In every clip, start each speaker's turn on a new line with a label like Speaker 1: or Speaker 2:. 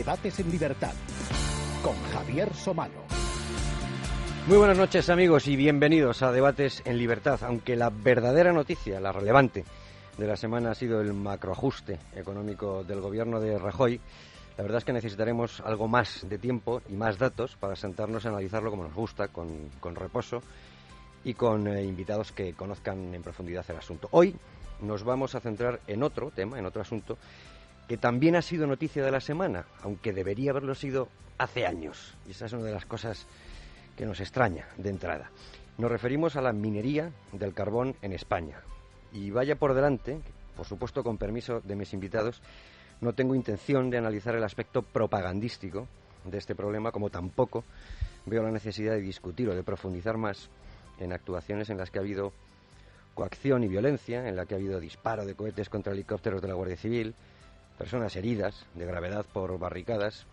Speaker 1: Debates en Libertad con Javier Somalo.
Speaker 2: Muy buenas noches amigos y bienvenidos a Debates en Libertad, aunque la verdadera noticia, la relevante de la semana ha sido el macroajuste económico del gobierno de Rajoy. La verdad es que necesitaremos algo más de tiempo y más datos para sentarnos a analizarlo como nos gusta, con, reposo y con eh, invitados que conozcan en profundidad el asunto. Hoy nos vamos a centrar en otro tema, en otro asunto, que también ha sido noticia de la semana, aunque debería haberlo sido hace años. Y esa es una de las cosas que nos extraña de entrada. Nos referimos a la minería del carbón en España. Y vaya por delante, por supuesto con permiso de mis invitados, no tengo intención de analizar el aspecto propagandístico de este problema, como tampoco veo la necesidad de discutir o de profundizar más en actuaciones en las que ha habido coacción y violencia, en la que ha habido disparo de cohetes contra helicópteros de la Guardia Civil, personas heridas de gravedad por barricadas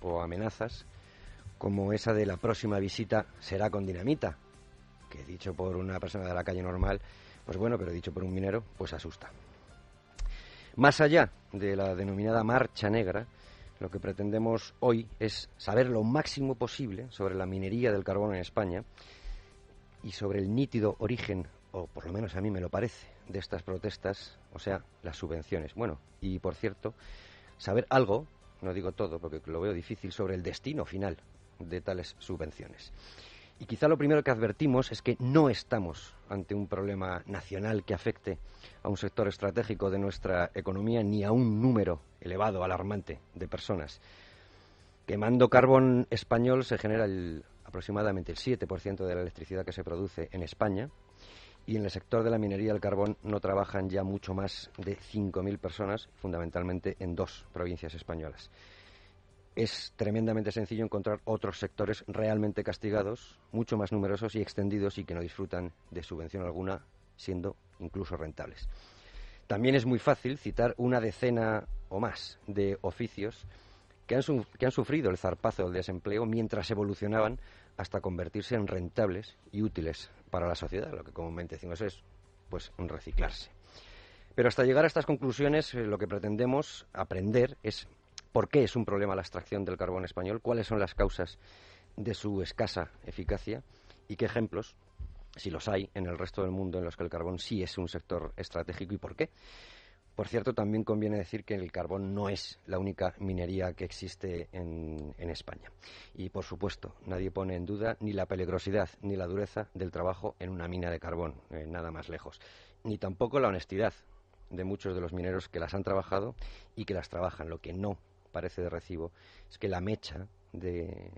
Speaker 2: o amenazas, como esa de la próxima visita será con dinamita, que dicho por una persona de la calle normal, pues bueno, pero dicho por un minero, pues asusta. Más allá de la denominada marcha negra, lo que pretendemos hoy es saber lo máximo posible sobre la minería del carbón en España y sobre el nítido origen, o por lo menos a mí me lo parece, de estas protestas, o sea, las subvenciones. Bueno, y por cierto, saber algo, no digo todo porque lo veo difícil, sobre el destino final de tales subvenciones. Y quizá lo primero que advertimos es que no estamos ante un problema nacional que afecte a un sector estratégico de nuestra economía ni a un número elevado, alarmante de personas. Quemando carbón español se genera aproximadamente el 7% de la electricidad que se produce en España, y en el sector de la minería del carbón no trabajan ya mucho más de 5.000 personas, fundamentalmente en dos provincias españolas. Es tremendamente sencillo encontrar otros sectores realmente castigados, mucho más numerosos y extendidos y que no disfrutan de subvención alguna, siendo incluso rentables. También es muy fácil citar una decena o más de oficios que han, que han sufrido el zarpazo del desempleo mientras evolucionaban hasta convertirse en rentables y útiles para la sociedad, lo que comúnmente decimos es pues reciclarse. Pero hasta llegar a estas conclusiones, eh, lo que pretendemos aprender es por qué es un problema la extracción del carbón español, cuáles son las causas de su escasa eficacia y qué ejemplos, si los hay, en el resto del mundo en los que el carbón sí es un sector estratégico y por qué. Por cierto, también conviene decir que el carbón no es la única minería que existe en, España. Y, por supuesto, nadie pone en duda ni la peligrosidad ni la dureza del trabajo en una mina de carbón, eh, nada más lejos. Ni tampoco la honestidad de muchos de los mineros que las han trabajado y que las trabajan. Lo que no parece de recibo es que la mecha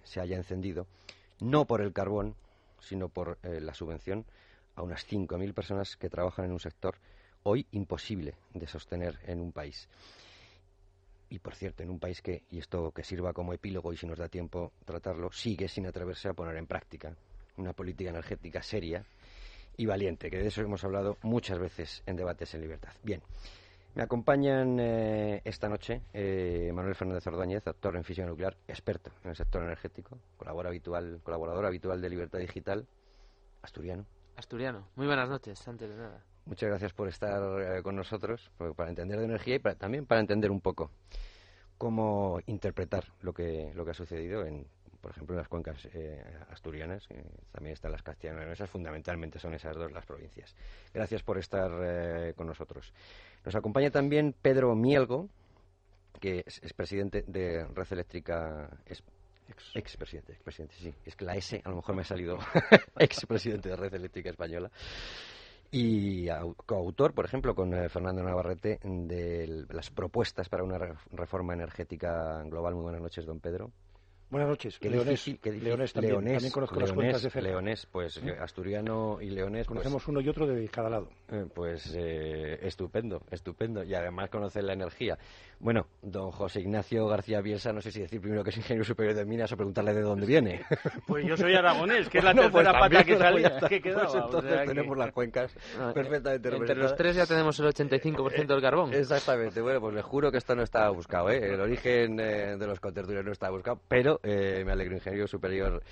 Speaker 2: se haya encendido no por el carbón, sino por eh, la subvención a unas 5.000 personas que trabajan en un sector hoy imposible de sostener en un país. Y por cierto, en un país que, y esto que sirva como epílogo y si nos da tiempo tratarlo, sigue sin atreverse a poner en práctica una política energética seria y valiente, que de eso hemos hablado muchas veces en debates en libertad. Bien, me acompañan eh, esta noche eh, Manuel Fernández Ordóñez, doctor en física nuclear, experto en el sector energético, habitual, colaborador habitual de Libertad Digital, asturiano.
Speaker 3: Asturiano. Muy buenas noches, antes de nada.
Speaker 2: Muchas gracias por estar eh, con nosotros, para entender de energía y también para entender un poco cómo interpretar lo que, lo que ha sucedido en, por ejemplo, en las cuencas eh, asturianas, eh, también están las castellanas, fundamentalmente son esas dos las provincias. Gracias por estar con nosotros. Nos acompaña también Pedro Mielgo, que es, presidente de Red Eléctrica Ex, presidente, sí. Es que la S a lo mejor me ha salido ex presidente de Red Eléctrica Española y coautor, por ejemplo, con eh, Fernando Navarrete de las propuestas para una reforma energética global. Muy buenas noches, don Pedro.
Speaker 4: Buenas noches. Leonés,
Speaker 2: Leonés, también. también conozco las cuentas de Fela. Leonés, pues ¿Eh? asturiano y leonés.
Speaker 4: Pues Conocemos uno y otro de cada lado.
Speaker 2: Eh, pues eh, estupendo, estupendo. Y además conocen la energía. Bueno, don José Ignacio García Bielsa, no sé si decir primero que es ingeniero superior de minas o preguntarle de dónde viene.
Speaker 5: Pues yo soy aragonés, que es la tercera pues pata que salía. que quedaba,
Speaker 2: pues entonces tenemos las cuencas ah, perfectamente
Speaker 3: Entre los tres ya tenemos el 85% del carbón.
Speaker 2: Exactamente. Bueno, pues le juro que esto no estaba buscado. ¿eh? El origen de los contertulios no estaba buscado, pero me alegro ingeniero superior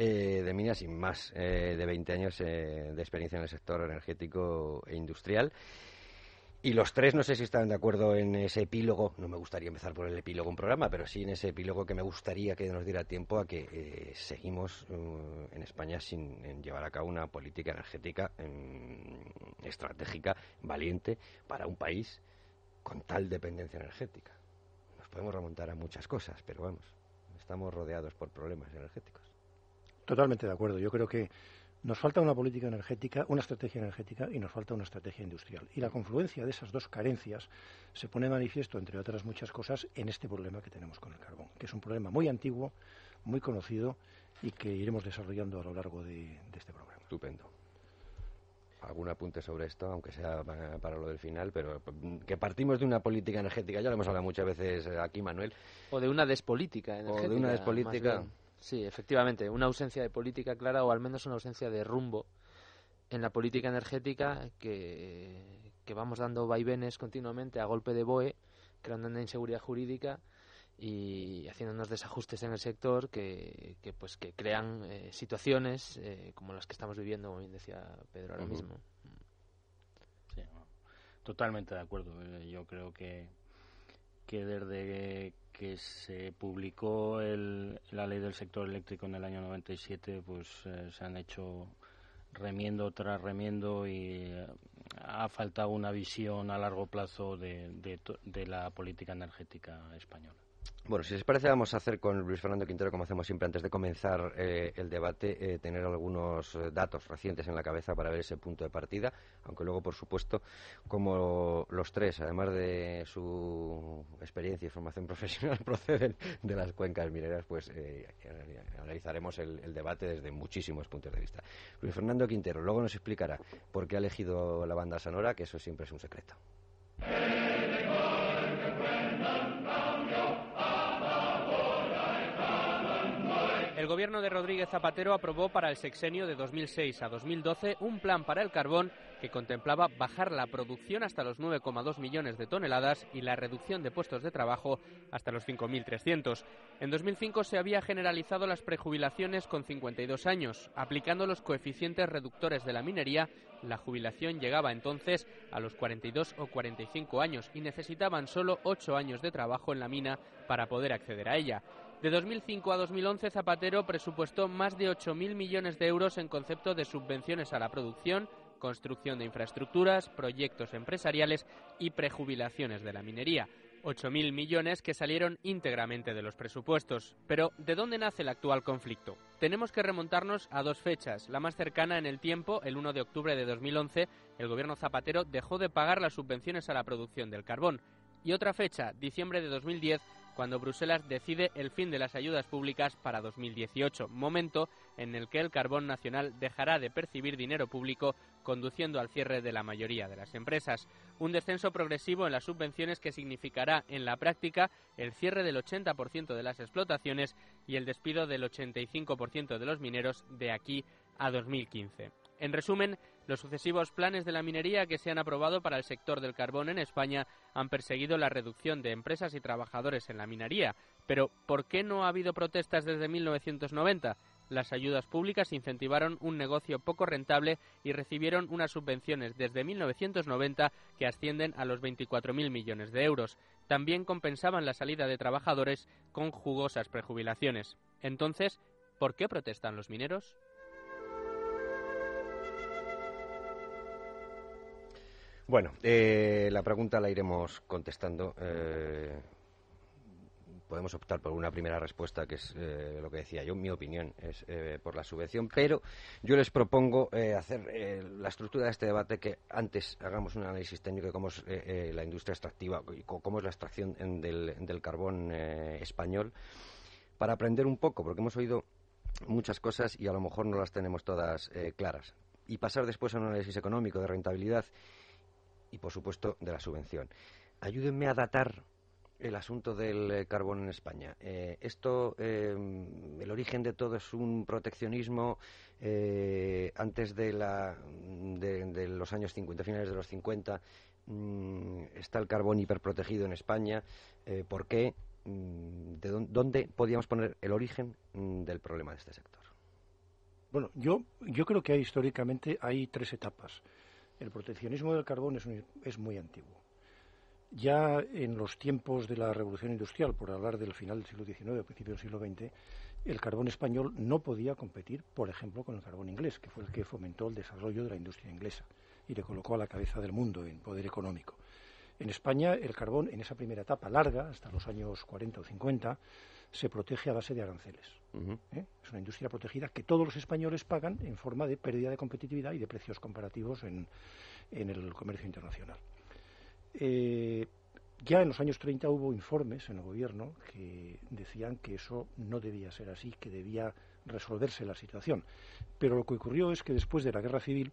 Speaker 2: eh, de minas y más eh, de 20 años eh, de experiencia en el sector energético e industrial. Y los tres no sé si están de acuerdo en ese epílogo, no me gustaría empezar por el epílogo un programa, pero sí en ese epílogo que me gustaría que nos diera tiempo a que eh, seguimos uh, en España sin llevar a cabo una política energética estratégica, valiente, para un país con tal dependencia energética. Nos podemos remontar a muchas cosas, pero vamos, estamos rodeados por problemas energéticos.
Speaker 4: Totalmente de acuerdo. Yo creo que nos falta una política energética, una estrategia energética y nos falta una estrategia industrial. Y la confluencia de esas dos carencias se pone manifiesto, entre otras muchas cosas, en este problema que tenemos con el carbón, que es un problema muy antiguo, muy conocido y que iremos desarrollando a lo largo de, este programa.
Speaker 2: Estupendo. ¿Algún apunte sobre esto, aunque sea para lo del final? Pero que partimos de una política energética, ya lo hemos hablado muchas veces aquí, Manuel.
Speaker 3: O de una despolítica energética.
Speaker 2: O de una despolítica.
Speaker 3: Sí, efectivamente, una ausencia de política clara o al menos una ausencia de rumbo en la política energética que, que vamos dando vaivenes continuamente a golpe de BOE, creando una inseguridad jurídica y haciendo unos desajustes en el sector que, que pues que crean eh, situaciones eh, como las que estamos viviendo, como bien decía Pedro ahora mismo.
Speaker 5: Sí, totalmente de acuerdo. Eh, yo creo que que desde que se publicó la ley del sector eléctrico en el año 97, pues eh, se han hecho remiendo tras remiendo y eh, ha faltado una visión a largo plazo de la política energética española.
Speaker 2: Bueno, si les parece, vamos a hacer con Luis Fernando Quintero, como hacemos siempre antes de comenzar eh, el debate, eh, tener algunos eh, datos recientes en la cabeza para ver ese punto de partida, aunque luego, por supuesto, como los tres, además de su experiencia y formación profesional, proceden de las cuencas mineras, pues analizaremos el, el, debate desde muchísimos puntos de vista. Luis Fernando Quintero, luego nos explicará por qué ha elegido la banda sonora, que eso siempre es un secreto.
Speaker 6: El gobierno de Rodríguez Zapatero aprobó para el sexenio de 2006 a 2012 un plan para el carbón que contemplaba bajar la producción hasta los 9,2 millones de toneladas y la reducción de puestos de trabajo hasta los 5.300. En 2005 se había generalizado las prejubilaciones con 52 años. Aplicando los coeficientes reductores de la minería, la jubilación llegaba entonces a los 42 o 45 años y necesitaban solo 8 años de trabajo en la mina para poder acceder a ella. De 2005 a 2011, Zapatero presupuestó más de 8.000 millones de euros en concepto de subvenciones a la producción, construcción de infraestructuras, proyectos empresariales y prejubilaciones de la minería. 8.000 millones que salieron íntegramente de los presupuestos. Pero, ¿de dónde nace el actual conflicto? Tenemos que remontarnos a dos fechas. La más cercana en el tiempo, el 1 de octubre de 2011, el gobierno Zapatero dejó de pagar las subvenciones a la producción del carbón. Y otra fecha, diciembre de 2010, cuando Bruselas decide el fin de las ayudas públicas para 2018, momento en el que el carbón nacional dejará de percibir dinero público, conduciendo al cierre de la mayoría de las empresas. Un descenso progresivo en las subvenciones que significará, en la práctica, el cierre del 80% de las explotaciones y el despido del 85% de los mineros de aquí a 2015. En resumen, los sucesivos planes de la minería que se han aprobado para el sector del carbón en España han perseguido la reducción de empresas y trabajadores en la minería. Pero, ¿por qué no ha habido protestas desde 1990? Las ayudas públicas incentivaron un negocio poco rentable y recibieron unas subvenciones desde 1990 que ascienden a los 24.000 millones de euros. También compensaban la salida de trabajadores con jugosas prejubilaciones. Entonces, ¿por qué protestan los mineros?
Speaker 2: Bueno, eh, la pregunta la iremos contestando. Eh, podemos optar por una primera respuesta, que es eh, lo que decía yo. Mi opinión es por la subvención, pero yo les propongo hacer la estructura de este debate que antes hagamos un análisis técnico de cómo es la industria extractiva y cómo es la extracción del, del, carbón español, para aprender un poco, porque hemos oído muchas cosas y a lo mejor no las tenemos todas claras. Y pasar después a un análisis económico de rentabilidad y, por supuesto, de la subvención. Ayúdenme a datar el asunto del eh, carbón en España. Eh, esto, eh, el origen de todo es un proteccionismo antes de, la, de, los años 50, finales de los 50. Mm, está el carbón hiperprotegido en España. ¿Por qué? Mm, ¿De dónde podíamos poner el origen mm, del problema de este sector?
Speaker 4: Bueno, yo, yo creo que hay, históricamente hay tres etapas El proteccionismo del carbón es, muy antiguo. Ya en los tiempos de la revolución industrial, por hablar del final del siglo XIX, principio del siglo XX, el carbón español no podía competir, por ejemplo, con el carbón inglés, que fue el que fomentó el desarrollo de la industria inglesa y le colocó a la cabeza del mundo en poder económico. En España, el carbón, en esa primera etapa larga, hasta los años 40 o 50, se protege a base de aranceles. ¿eh? Es una industria protegida que todos los españoles pagan en forma de pérdida de competitividad y de precios comparativos en, el comercio internacional. Eh, ya en los años 30 hubo informes en el gobierno que decían que eso no debía ser así, que debía resolverse la situación. Pero lo que ocurrió es que después de la guerra civil,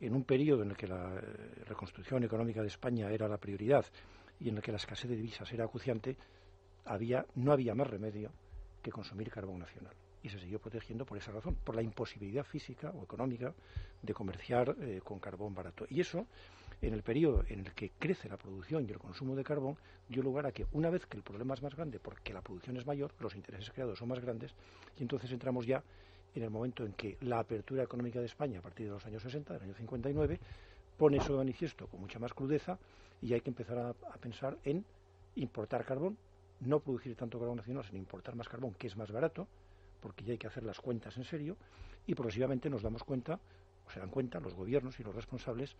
Speaker 4: en un periodo en el que la eh, reconstrucción económica de España era la prioridad y en el que la escasez de divisas era acuciante, había, no había más remedio que consumir carbón nacional. Y se siguió protegiendo por esa razón, por la imposibilidad física o económica de comerciar eh, con carbón barato. Y eso, en el periodo en el que crece la producción y el consumo de carbón, dio lugar a que una vez que el problema es más grande, porque la producción es mayor, los intereses creados son más grandes, y entonces entramos ya en el momento en que la apertura económica de España, a partir de los años 60, del año 59, pone eso de manifiesto con mucha más crudeza y hay que empezar a pensar en importar carbón no producir tanto carbón nacional, sino importar más carbón, que es más barato, porque ya hay que hacer las cuentas en serio, y progresivamente nos damos cuenta, o se dan cuenta los gobiernos y los responsables,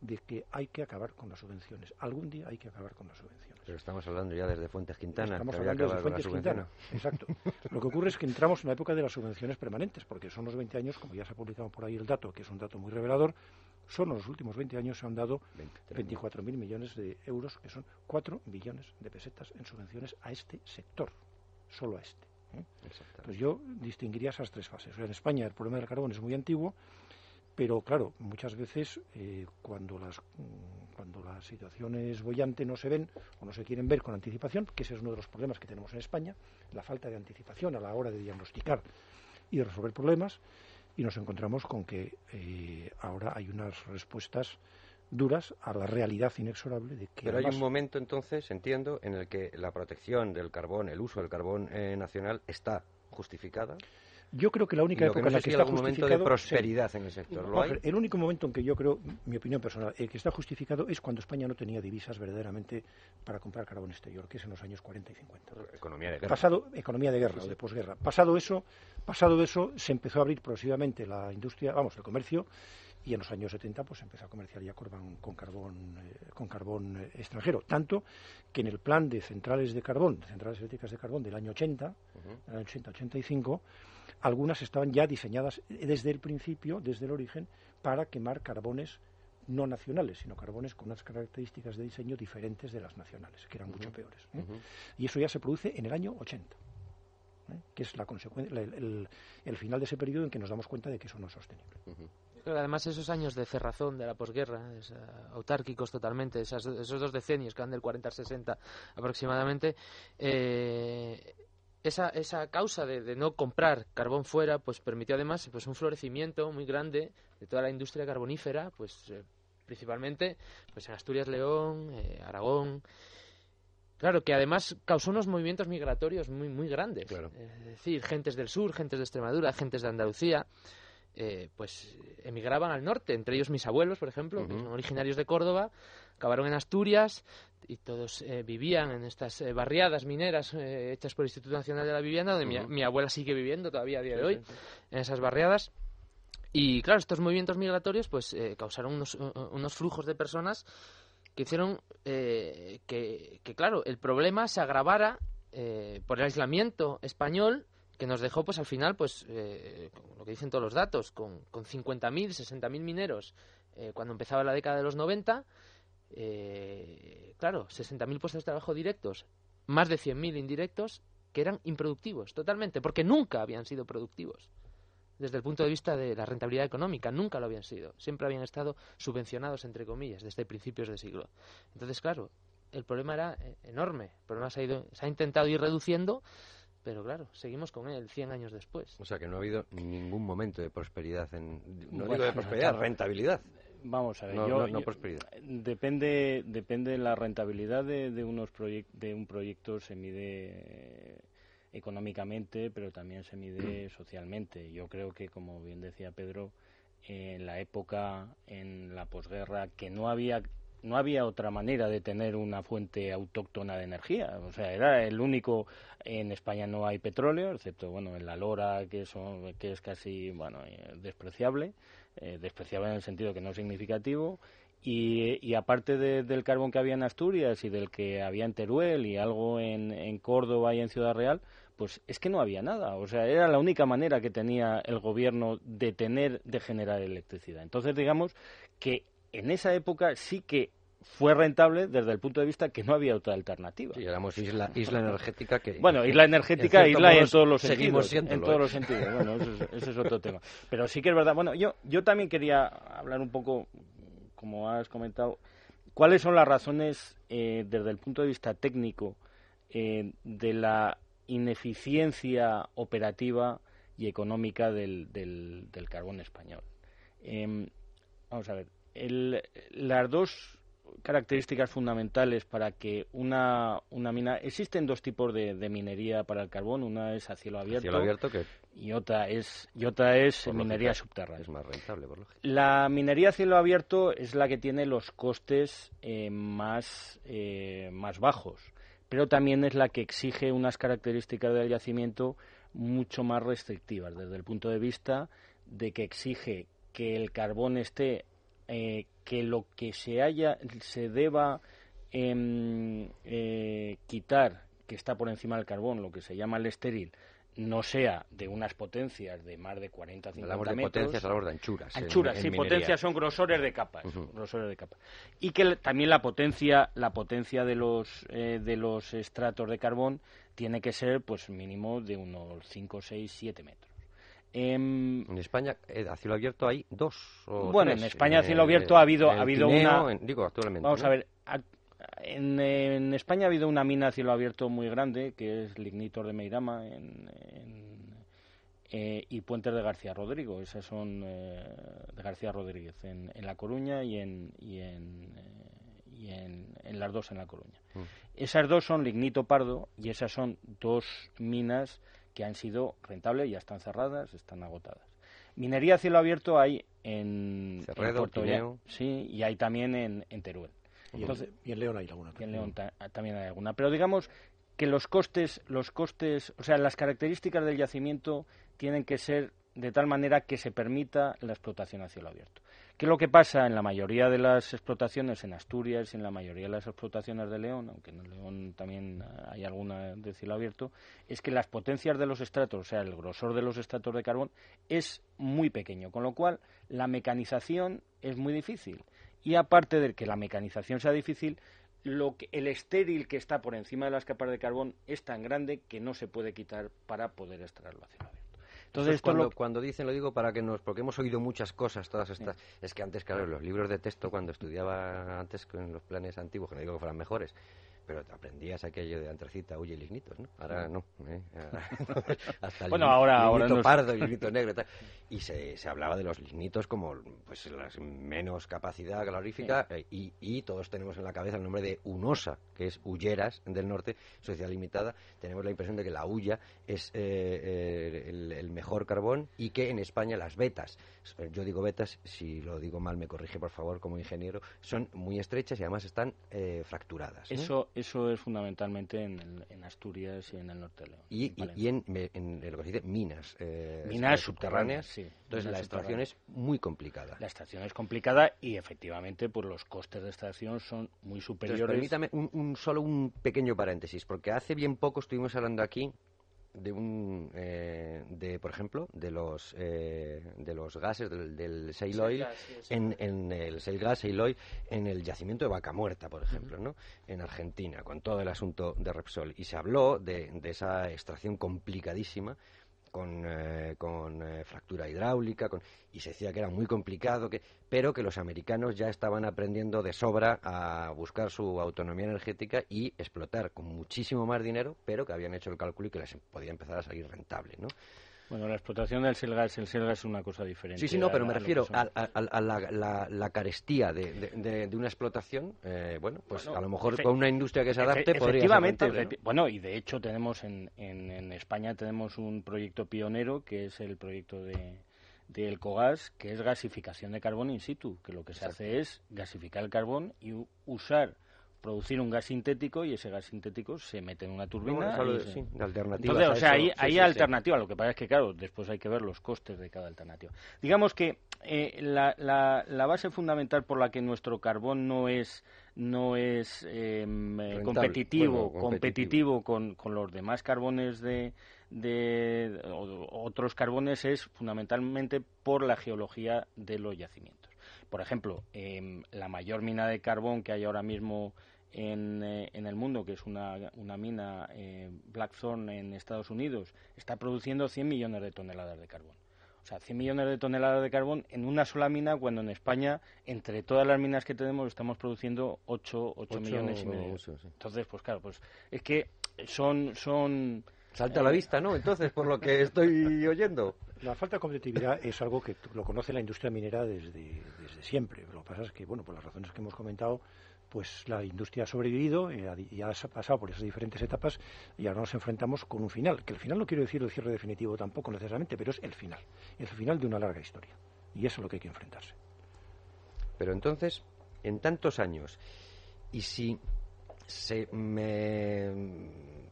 Speaker 4: de que hay que acabar con las subvenciones. Algún día hay que acabar con las subvenciones.
Speaker 2: Pero estamos hablando ya desde Fuentes Quintana.
Speaker 4: Estamos hablando desde Fuentes Quintana. Exacto. Lo que ocurre es que entramos en una época de las subvenciones permanentes, porque son los 20 años, como ya se ha publicado por ahí el dato, que es un dato muy revelador, Solo en los últimos 20 años se han dado 24.000 millones de euros, que son 4 billones de pesetas en subvenciones a este sector, solo a este. ¿eh? Entonces yo distinguiría esas tres fases. en España el problema del carbón es muy antiguo, pero claro, muchas veces eh, cuando, las, mm, cuando la situación es bollante no se ven o no se quieren ver con anticipación, que ese es uno de los problemas que tenemos en España, la falta de anticipación a la hora de diagnosticar y de resolver problemas y nos encontramos con que eh, ahora hay unas respuestas duras a la realidad inexorable de que.
Speaker 2: Pero hay un momento entonces, entiendo, en el que la protección del carbón, el uso del carbón eh, nacional está justificada.
Speaker 4: Yo creo que la única época en la que está
Speaker 2: justificado... momento de prosperidad en el sector. ¿Lo hay?
Speaker 4: El único momento en que yo creo, mi opinión personal, el que está justificado es cuando España no tenía divisas verdaderamente para comprar carbón exterior, que es en los años 40 y 50.
Speaker 2: Economía de guerra.
Speaker 4: Pasado, economía de guerra o de posguerra. Pasado eso, pasado eso, se empezó a abrir progresivamente la industria, vamos, el comercio, y en los años 70 pues empezó a comerciar ya con, con carbón eh, con carbón eh, extranjero tanto que en el plan de centrales de carbón de centrales eléctricas de carbón del año 80 del año 80 85 algunas estaban ya diseñadas desde el principio, desde el origen, para quemar carbones no nacionales, sino carbones con unas características de diseño diferentes de las nacionales, que eran mucho peores. ¿eh? Y eso ya se produce en el año 80, ¿eh? que es la consecuencia, el, final de ese periodo en que nos damos cuenta de que eso no es sostenible.
Speaker 3: además, esos años de cerrazón de la posguerra, autárquicos totalmente, esos dos decenios que van del 40 al 60 aproximadamente, eh, esa, esa causa de, no comprar carbón fuera pues permitió además pues un florecimiento muy grande de toda la industria carbonífera pues eh, principalmente pues en Asturias León eh, Aragón. Claro que además causó unos movimientos migratorios muy muy grandes. Es decir gentes del sur gentes de Extremadura gentes de Andalucía eh, pues emigraban al norte, entre ellos mis abuelos, por ejemplo, que son originarios de Córdoba, acabaron en Asturias y todos eh, vivían en estas eh, barriadas mineras hechas por el Instituto Nacional de la Vivienda, donde mi, abuela sigue viviendo todavía a día de hoy, en esas barriadas. Y claro, estos movimientos migratorios pues causaron unos, unos, flujos de personas que hicieron que, que, claro, el problema se agravara por el aislamiento español que nos dejó pues al final pues eh, lo que dicen todos los datos con, con 50.000, 60.000 mineros eh, cuando empezaba la década de los 90 eh, claro, 60.000 puestos de trabajo directos más de 100.000 indirectos que eran improductivos totalmente porque nunca habían sido productivos desde el punto de vista de la rentabilidad económica, nunca lo habían sido. Siempre habían estado subvencionados, entre comillas, desde principios de siglo. Entonces, claro, el problema era enorme. El problema se ha, ido, se ha intentado ir reduciendo, pero claro, seguimos con él 100 años después.
Speaker 2: O sea que no ha habido ningún momento de prosperidad, en, no digo de prosperidad, rentabilidad.
Speaker 5: Vamos a ver, no, prosperidad. Depende, depende la rentabilidad de, de unos de un proyecto se mide económicamente, pero también se mide socialmente. Yo creo que, como bien decía Pedro, en la época, en la posguerra, que no había no había otra manera de tener una fuente autóctona de energía. O sea, era el único. En España no hay petróleo, excepto, bueno, en la Lora, que, son, que es casi, bueno, eh, despreciable. Eh, despreciable en el sentido que no significativo. Y, aparte del carbón que había en Asturias y del que había en Teruel y algo en, en Córdoba y en Ciudad Real, pues es que no había nada. O sea, era la única manera que tenía el gobierno de tener, de generar electricidad. Entonces, digamos que en esa época sí que fue rentable desde el punto de vista que no había otra alternativa.
Speaker 2: Sí, éramos isla, isla energética que...
Speaker 5: Bueno, isla energética, isla en todos los sentidos. En todos los sentidos, bueno, ese es, otro tema. Pero sí que es verdad. Bueno, yo, yo también quería hablar un poco, como has comentado, cuáles son las razones eh, desde el punto de vista técnico eh, de la ineficiencia operativa y económica del, del, carbón español. Em, vamos a ver, las dos características fundamentales para que una, una mina... Existen dos tipos de, minería para el carbón. Una es a cielo abierto,
Speaker 2: abierto
Speaker 5: y otra es, y otra es minería subterránea.
Speaker 2: Es más rentable, por lógica.
Speaker 5: La minería a cielo abierto es la que tiene los costes eh, más, eh, más bajos, pero también es la que exige unas características del yacimiento mucho más restrictivas desde el punto de vista de que exige que el carbón esté eh, que lo que se haya se deba em, eh, quitar que está por encima del carbón, lo que se llama el estéril, no sea de unas potencias de más de 40 50
Speaker 2: hablamos de potencias, hablamos de anchuras.
Speaker 5: Anchuras, sí, potencias son grosores de capas, grosores de capa. Y que también la potencia, la potencia de los eh, de los estratos de carbón tiene que ser pues mínimo de unos 5, 6, 7 metros.
Speaker 2: En, España, eh, a cielo abierto hay dos.
Speaker 5: bueno, en España a cielo abierto ha habido, ha habido una.
Speaker 2: digo, actualmente.
Speaker 5: Vamos a ver. en, España ha habido una mina a cielo abierto muy grande, que es Lignitor de Meirama en, eh, y Puentes de García Rodrigo. Esas son eh, de García Rodríguez en, La Coruña y en, y en, y en, las dos en La Coruña. Mm. Esas dos son Lignito Pardo y esas son dos minas que han sido rentables, ya están cerradas, están agotadas. Minería a cielo abierto hay en,
Speaker 2: Cerredo,
Speaker 5: sí, y hay también en, Teruel.
Speaker 4: Y, Entonces, en León hay alguna.
Speaker 5: en León también hay alguna. Pero digamos que los costes, los costes, o sea, las características del yacimiento tienen que ser de tal manera que se permita la explotación a cielo abierto. ¿Qué es lo que pasa en la mayoría de las explotaciones en Asturias y en la mayoría de las explotaciones de León, aunque en León también hay alguna de cielo abierto, es que las potencias de los estratos, o sea, el grosor de los estratos de carbón, es muy pequeño, con lo cual la mecanización es muy difícil. Y aparte de que la mecanización sea difícil, el estéril que está por encima de las capas de carbón es tan grande que no se puede quitar para poder extraerlo a cielo
Speaker 2: Entonces, cuando, cuando dicen, lo digo para que nos, porque hemos oído muchas cosas, todas estas, es que antes, claro, los libros de texto, cuando estudiaba antes con los planes antiguos, que no digo que fueran mejores, pero te aprendías aquello de antracita, huye lignitos, ¿no? Ahora no. ¿eh?
Speaker 5: Hasta bueno, ahora,
Speaker 2: lignito pardo y lignito negro. Y, se, se, hablaba de los lignitos como pues las menos capacidad calorífica eh, y, y, todos tenemos en la cabeza el nombre de Unosa, que es Ulleras del Norte, Sociedad Limitada. Tenemos la impresión de que la Ulla es eh, el, el, mejor carbón y que en España las betas, yo digo betas, si lo digo mal me corrige por favor como ingeniero, son muy estrechas y además están fracturadas.
Speaker 5: Eso eso es fundamentalmente en, Asturias y en el norte de León.
Speaker 2: Y, en, lo que se dice minas.
Speaker 5: Eh, minas subterráneas, sí.
Speaker 2: Entonces la extracción es muy complicada.
Speaker 5: La extracción es complicada y efectivamente pues los costes de extracción son muy superiores.
Speaker 2: permítame un, solo un pequeño paréntesis, porque hace bien poco estuvimos hablando aquí de un eh, de por ejemplo de los eh, de los gases del, del oil en, en, el shale gas oil en el yacimiento de Vaca Muerta por ejemplo no en Argentina con todo el asunto de Repsol. Y se habló de, de esa extracción complicadísima con, eh, con eh, fractura hidráulica, con, y se decía que era muy complicado, que, pero que los americanos ya estaban aprendiendo de sobra a buscar su autonomía energética y explotar con muchísimo más dinero, pero que habían hecho el cálculo y que les podía empezar a salir rentable, ¿no?
Speaker 5: Bueno, la explotación del selgas, el selgas es una cosa diferente.
Speaker 2: Sí, sí, no, pero me refiero a, la, carestía de, una explotación. Eh, bueno, pues a lo mejor con una industria que se adapte podría
Speaker 5: Efectivamente, bueno, y de hecho tenemos en, en, España tenemos un proyecto pionero que es el proyecto de, del COGAS, que es gasificación de carbón in situ, que lo que se hace es gasificar el carbón y usar producir un gas sintético y ese gas sintético se mete en una turbina.
Speaker 2: de alternativa.
Speaker 5: Entonces, o sea, hay, hay alternativa. Lo que pasa es que, claro, después hay que ver los costes de cada alternativa. Digamos que eh, la, la, base fundamental por la que nuestro carbón no es no es em, eh, competitivo, competitivo, con, con, los demás carbones de, de otros carbones es fundamentalmente por la geología de los yacimientos. Por ejemplo, em, la mayor mina de carbón que hay ahora mismo en, eh, en el mundo, que es una, una mina eh, Blackthorn en Estados Unidos, está produciendo 100 millones de toneladas de carbón. O sea, 100 millones de toneladas de carbón en una sola mina, cuando en España, entre todas las minas que tenemos, estamos produciendo 8, 8, millones y medio. Entonces, pues claro, pues es que son... son
Speaker 2: Salta a la vista, ¿no? Entonces, por lo que estoy oyendo.
Speaker 4: La falta de competitividad es algo que lo conoce la industria minera desde, desde siempre. Lo que pasa es que, bueno, por las razones que hemos comentado, pues la industria ha sobrevivido eh, y ha pasado por esas diferentes etapas y ahora nos enfrentamos con un final, que el final no quiero decir el cierre definitivo tampoco necesariamente, pero es el final, es el final de una larga historia y eso es lo que hay que enfrentarse.
Speaker 2: Pero entonces, en tantos años, y si se me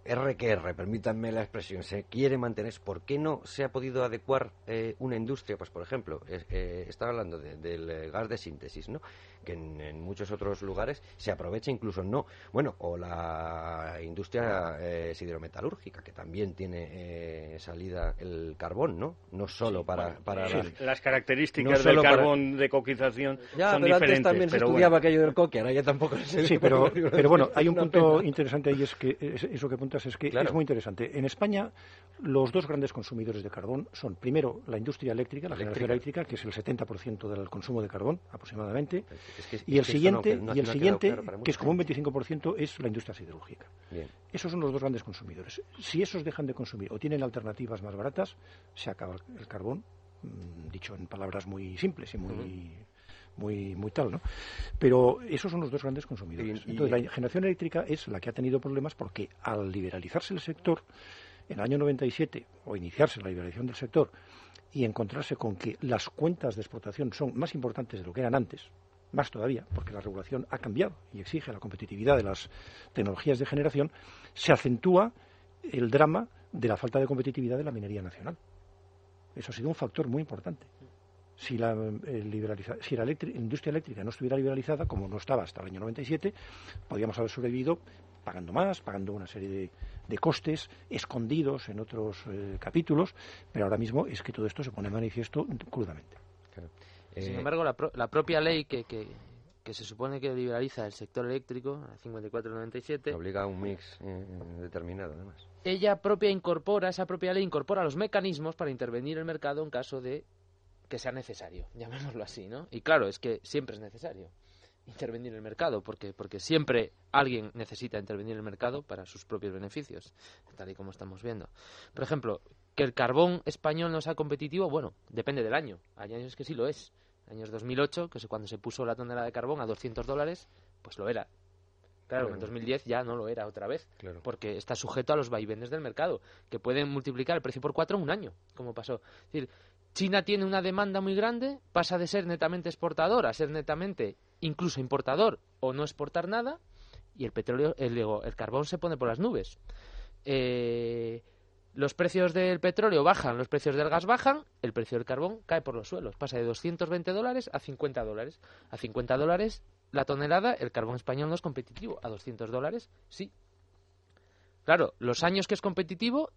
Speaker 2: R que R, permítanme la expresión, se quiere mantener, ¿por qué no se ha podido adecuar eh, una industria? Pues, por ejemplo, eh, estaba hablando del gas de síntesis, ¿no? Que en, muchos otros lugares se aprovecha, incluso no. Bueno, o la industria eh, siderometalúrgica, que también tiene eh, salida el carbón, ¿no? No solo para... para
Speaker 5: las, características del carbón de coquización
Speaker 2: ya,
Speaker 5: son
Speaker 2: pero
Speaker 5: diferentes.
Speaker 2: Antes también se estudiaba aquello del coque, ahora ya tampoco
Speaker 4: se Sí, pero, pero bueno, hay un punto interesante ahí, es que eso que apuntas es que es muy interesante. En España, los dos grandes consumidores de carbón son, primero, la industria eléctrica, la generación eléctrica, que es el 70% del consumo de carbón aproximadamente, y el siguiente, y el siguiente que es como un 25%, es la industria siderúrgica. Esos son los dos grandes consumidores. Si esos dejan de consumir o tienen alternativas más baratas, se acaba el carbón, mm, dicho en palabras muy simples y muy... muy, muy tal, ¿no? Pero esos son los dos grandes consumidores. Entonces, la generación eléctrica es la que ha tenido problemas porque al liberalizarse el sector, en el año 97, o iniciarse la liberalización del sector, y encontrarse con que las cuentas de explotación son más importantes de lo que eran antes, más todavía, porque la regulación ha cambiado y exige la competitividad de las tecnologías de generación, se acentúa el drama de la falta de competitividad de la minería nacional. Eso ha sido un factor muy importante. Si la, eh, si la industria eléctrica no estuviera liberalizada, como no estaba hasta el año 97, podríamos haber sobrevivido pagando más, pagando una serie de, costes escondidos en otros eh, capítulos, pero ahora mismo es que todo esto se pone manifiesto crudamente.
Speaker 3: Sin eh, embargo, la, la propia ley que, que, se supone que liberaliza el sector eléctrico, la 5497...
Speaker 2: Obliga a un mix eh, determinado, además.
Speaker 3: Ella propia incorpora, esa propia ley incorpora los mecanismos para intervenir el mercado en caso de que sea necesario, llamémoslo así, ¿no? Y claro, es que siempre es necesario intervenir el mercado, porque, porque siempre alguien necesita intervenir el mercado para sus propios beneficios, tal y como estamos viendo. Por ejemplo, que el carbón español no sea competitivo, bueno, depende del año. Hay años que sí lo es. Años 2008, que es cuando se puso la tonelada de carbón a 200 dólares, pues lo era. Claro, en 2010 ya no lo era otra vez, porque está sujeto a los vaivenes del mercado, que pueden multiplicar el precio por cuatro en un año, como pasó. Es decir, China tiene una demanda muy grande, pasa de ser netamente exportador a ser netamente incluso importador o no exportar nada, y el petróleo, el, el carbón se pone por las nubes. Eh, los precios del petróleo bajan, los precios del gas bajan, el precio del carbón cae por los suelos. Pasa de 220 dólares a 50 dólares. A 50 dólares la tonelada, el carbón español no es competitivo. A 200 dólares, sí. Claro, los años que es competitivo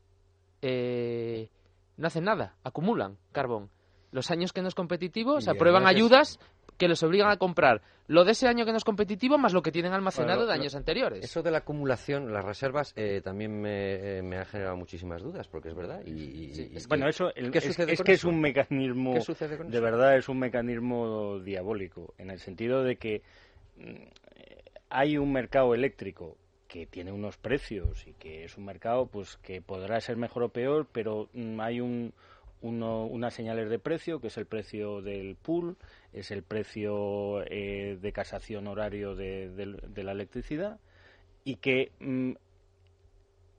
Speaker 3: eh, no hacen nada, acumulan carbón. Los años que no es competitivo se aprueban ayudas que les obligan a comprar lo de ese año que no es competitivo más lo que tienen almacenado de años anteriores.
Speaker 2: Eso de la acumulación, las reservas, eh, también me, eh, me, ha generado muchísimas dudas, porque es verdad. Y,
Speaker 5: bueno, eso es, que es un mecanismo, de verdad es un mecanismo diabólico, en el sentido de que mm, hay un mercado eléctrico que tiene unos precios y que es un mercado pues que podrá ser mejor o peor, pero mm, hay un, uno, unas señales de precio, que es el precio del pool, es el precio eh, de casación horario de, la electricidad y que mm,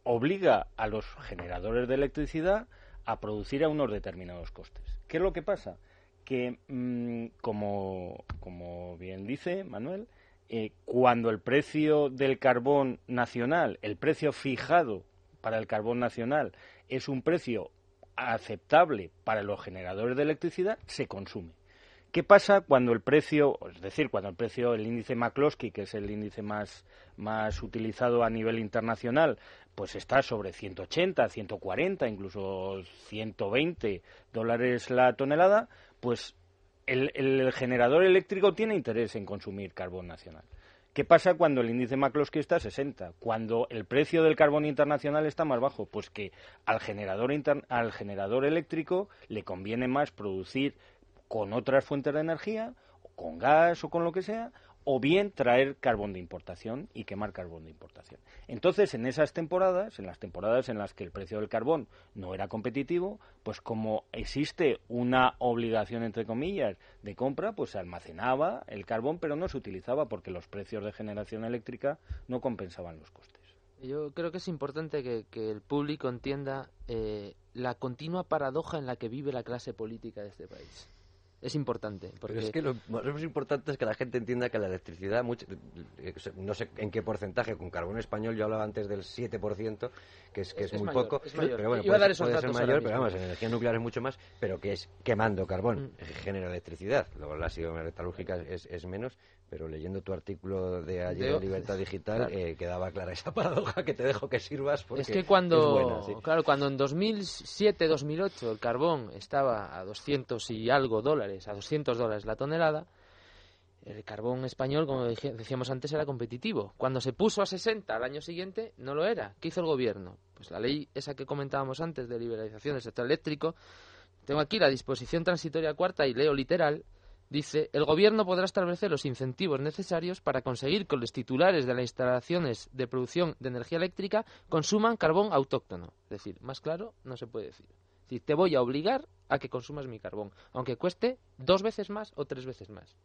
Speaker 5: obliga a los generadores de electricidad a producir a unos determinados costes. ¿Qué es lo que pasa? Que, mm, como, como bien dice Manuel, eh, cuando el precio del carbón nacional, el precio fijado para el carbón nacional, es un precio aceptable para los generadores de electricidad, se consume. ¿Qué pasa cuando el precio, es decir, cuando el precio, el índice McCloskey, que es el índice más, más utilizado a nivel internacional, pues está sobre 180, 140, incluso 120 dólares la tonelada, pues el, generador eléctrico tiene interés en consumir carbón nacional. ¿Qué pasa cuando el índice McCloskey está a 60? Cuando el precio del carbón internacional está más bajo, pues que al generador, al generador eléctrico le conviene más producir con otras fuentes de energía, con gas o con lo que sea, o bien traer carbón de importación y quemar carbón de importación. Entonces, en esas temporadas, en las temporadas en las que el precio del carbón no era competitivo, pues como existe una obligación, entre comillas, de compra, pues se almacenaba el carbón, pero no se utilizaba porque los precios de generación eléctrica no compensaban los costes.
Speaker 3: Yo creo que es importante que, el público entienda eh, la continua paradoja en la que vive la clase política de este país es importante. Porque...
Speaker 2: es que lo más importante es que la gente entienda que la electricidad, eh, no sé en qué porcentaje, con carbón español yo hablaba antes del 7%, que es, que es, muy poco, pero bueno, puede, ser mayor, pero vamos, en energía nuclear es mucho más, pero que es quemando carbón, mm. genera electricidad. Luego la ácido metalúrgica es, es menos, pero leyendo tu artículo de ayer en Libertad Digital eh, quedaba clara esa paradoja que te dejo que sirvas porque
Speaker 3: es que cuando claro cuando en 2007 2008 el carbón estaba a 200 y algo dólares a 200 dólares la tonelada el carbón español como decíamos antes era competitivo. Cuando se puso a 60 al año siguiente no lo era. Qué hizo el gobierno pues la ley esa que comentábamos antes de liberalización del sector eléctrico. Tengo aquí la disposición transitoria cuarta y leo literal Dice, el Gobierno podrá establecer los incentivos necesarios para conseguir que los titulares de las instalaciones de producción de energía eléctrica consuman carbón autóctono. Es decir, más claro no se puede decir. Es te voy a obligar a que consumas mi carbón, aunque cueste dos veces más o tres veces más.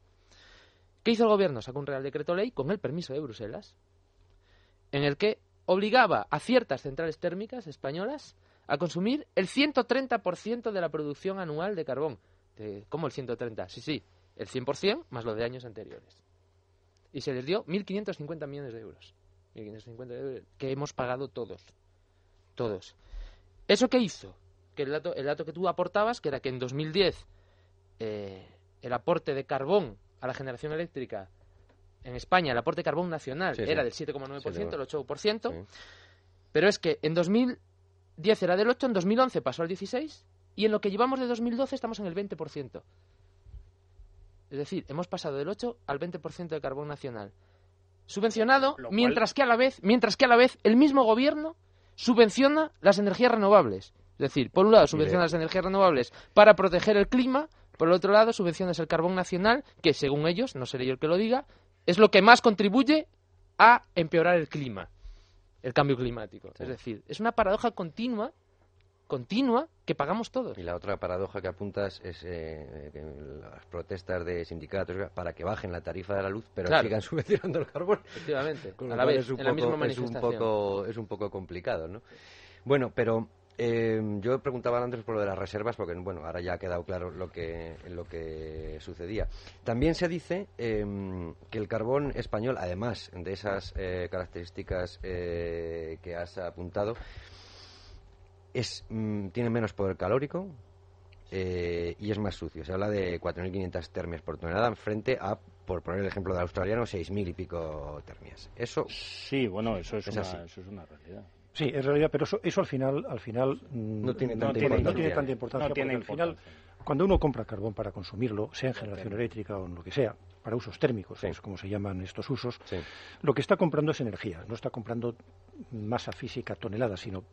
Speaker 3: ¿Qué hizo el Gobierno? Sacó un Real Decreto Ley con el permiso de Bruselas, en el que obligaba a ciertas centrales térmicas españolas a consumir el 130% de la producción anual de carbón. Este, ¿Cómo el 130? Sí, sí, el 100% más lo de años anteriores. Y se les dio 1.550 millones de euros. 1.550 euros que hemos pagado todos. Todos. ¿Eso qué hizo? Que el dato, el dato que tú aportabas, que era que en 2010 eh, el aporte de carbón a la generación eléctrica en España, el aporte de carbón nacional era del 7,9%, el 8%, pero es que en 2010 era del 8, en 2011 pasó al 16 y en lo que llevamos de 2012 estamos en el 20%. Es decir, hemos pasado del 8 al 20% de carbón nacional. Subvencionado, mientras, que a la vez, mientras que a la vez el mismo gobierno subvenciona las energías renovables. Es decir, por un lado subvenciona las energías renovables para proteger el clima, por el otro lado subvenciona el carbón nacional, que según ellos, no seré yo el que lo diga, es lo que más contribuye a empeorar el clima, el cambio climático. Es decir, es una paradoja continua continua que pagamos todos.
Speaker 2: Y la otra paradoja que apuntas es eh, las protestas de sindicatos para que bajen la tarifa de la luz, pero sigan subvencionando el carbón.
Speaker 3: Efectivamente, a la vez, en la misma manifestación.
Speaker 2: Es un poco, es un poco complicado, ¿no? Bueno, pero eh, yo preguntaba antes por lo de las reservas, porque bueno, ahora ya ha quedado claro lo que, lo que sucedía. También se dice em, que el carbón español, además de esas eh, características que has apuntado, es, mm, tiene menos poder calórico eh, y es más sucio. Se habla de 4.500 termias por tonelada frente a, por poner el ejemplo del australiano, 6.000 y pico termias. Eso
Speaker 5: sí, bueno, eso es, una, eso es una realidad.
Speaker 4: Sí, es realidad, pero eso, eso al final, al final
Speaker 2: mm, no tiene tanta importancia.
Speaker 4: No tiene tanta importancia porque al final, cuando uno compra carbón para consumirlo, sea en generación eléctrica o en lo que sea, para usos térmicos, es como se llaman estos usos, lo que está comprando es energía, no está comprando masa física tonelada, sino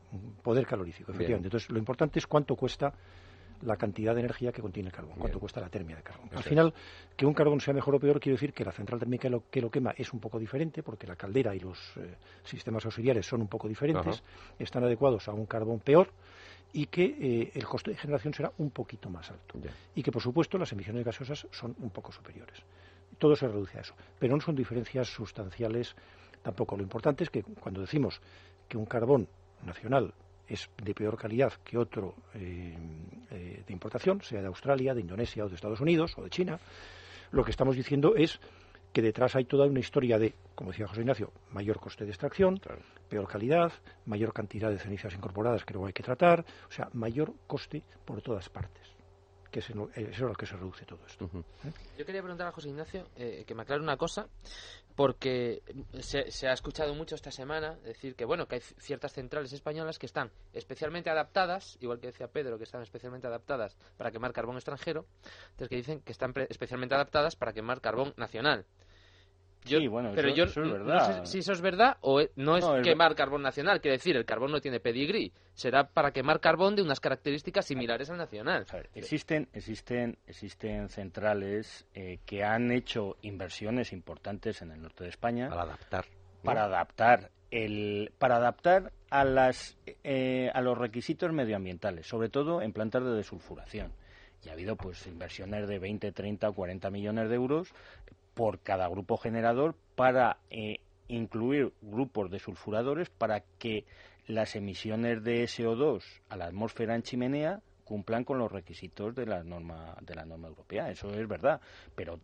Speaker 4: poder calorífico, efectivamente. Entonces, lo importante es cuánto cuesta la cantidad de energía que contiene el carbón, cuánto cuesta la termia de carbón. Al final, que un carbón sea mejor o peor quiere decir que la central térmica que lo quema es un poco diferente, porque la caldera y los eh, sistemas auxiliares son un poco diferentes, están adecuados a un carbón peor y que eh, el coste de generación será un poquito más alto. Y que, por supuesto, las emisiones gaseosas son un poco superiores. Todo se reduce a eso. Pero no son diferencias sustanciales tampoco. Lo importante es que cuando decimos que un carbón nacional es de peor calidad que otro eh, eh, de importación, sea de Australia, de Indonesia o de Estados Unidos o de China, lo que estamos diciendo es que detrás hay toda una historia de, como decía José Ignacio, mayor coste de extracción, peor calidad, mayor cantidad de cenizas incorporadas que luego hay que tratar, o sea, mayor coste por todas partes que es eso es lo que se reduce todo esto. ¿eh?
Speaker 3: Yo quería preguntar a José Ignacio eh, que me aclare una cosa, porque se, ha escuchado mucho esta semana decir que bueno que hay ciertas centrales españolas que están especialmente adaptadas, igual que decía Pedro, que están especialmente adaptadas para quemar carbón extranjero, entonces que dicen que están especialmente adaptadas para quemar carbón nacional
Speaker 5: sí, bueno, pero eso, yo es verdad.
Speaker 3: No sé si eso es verdad o e, no es quemar carbón nacional. Quiere decir, el carbón no tiene pedigrí. Será para quemar carbón de unas características similares al nacional.
Speaker 5: existen, existen, existen centrales eh, que han hecho inversiones importantes en el norte de España.
Speaker 2: Para adaptar.
Speaker 5: Para adaptar el, para adaptar a, las, eh, a los requisitos medioambientales, sobre todo en plantas de desulfuración. Y ha habido pues inversiones de 20, 30 o 40 millones de euros por cada grupo generador para eh, incluir grupos de sulfuradores para que las emisiones de SO2 a la atmósfera en chimenea cumplan con los requisitos de la norma de la norma europea. Eso es verdad. Pero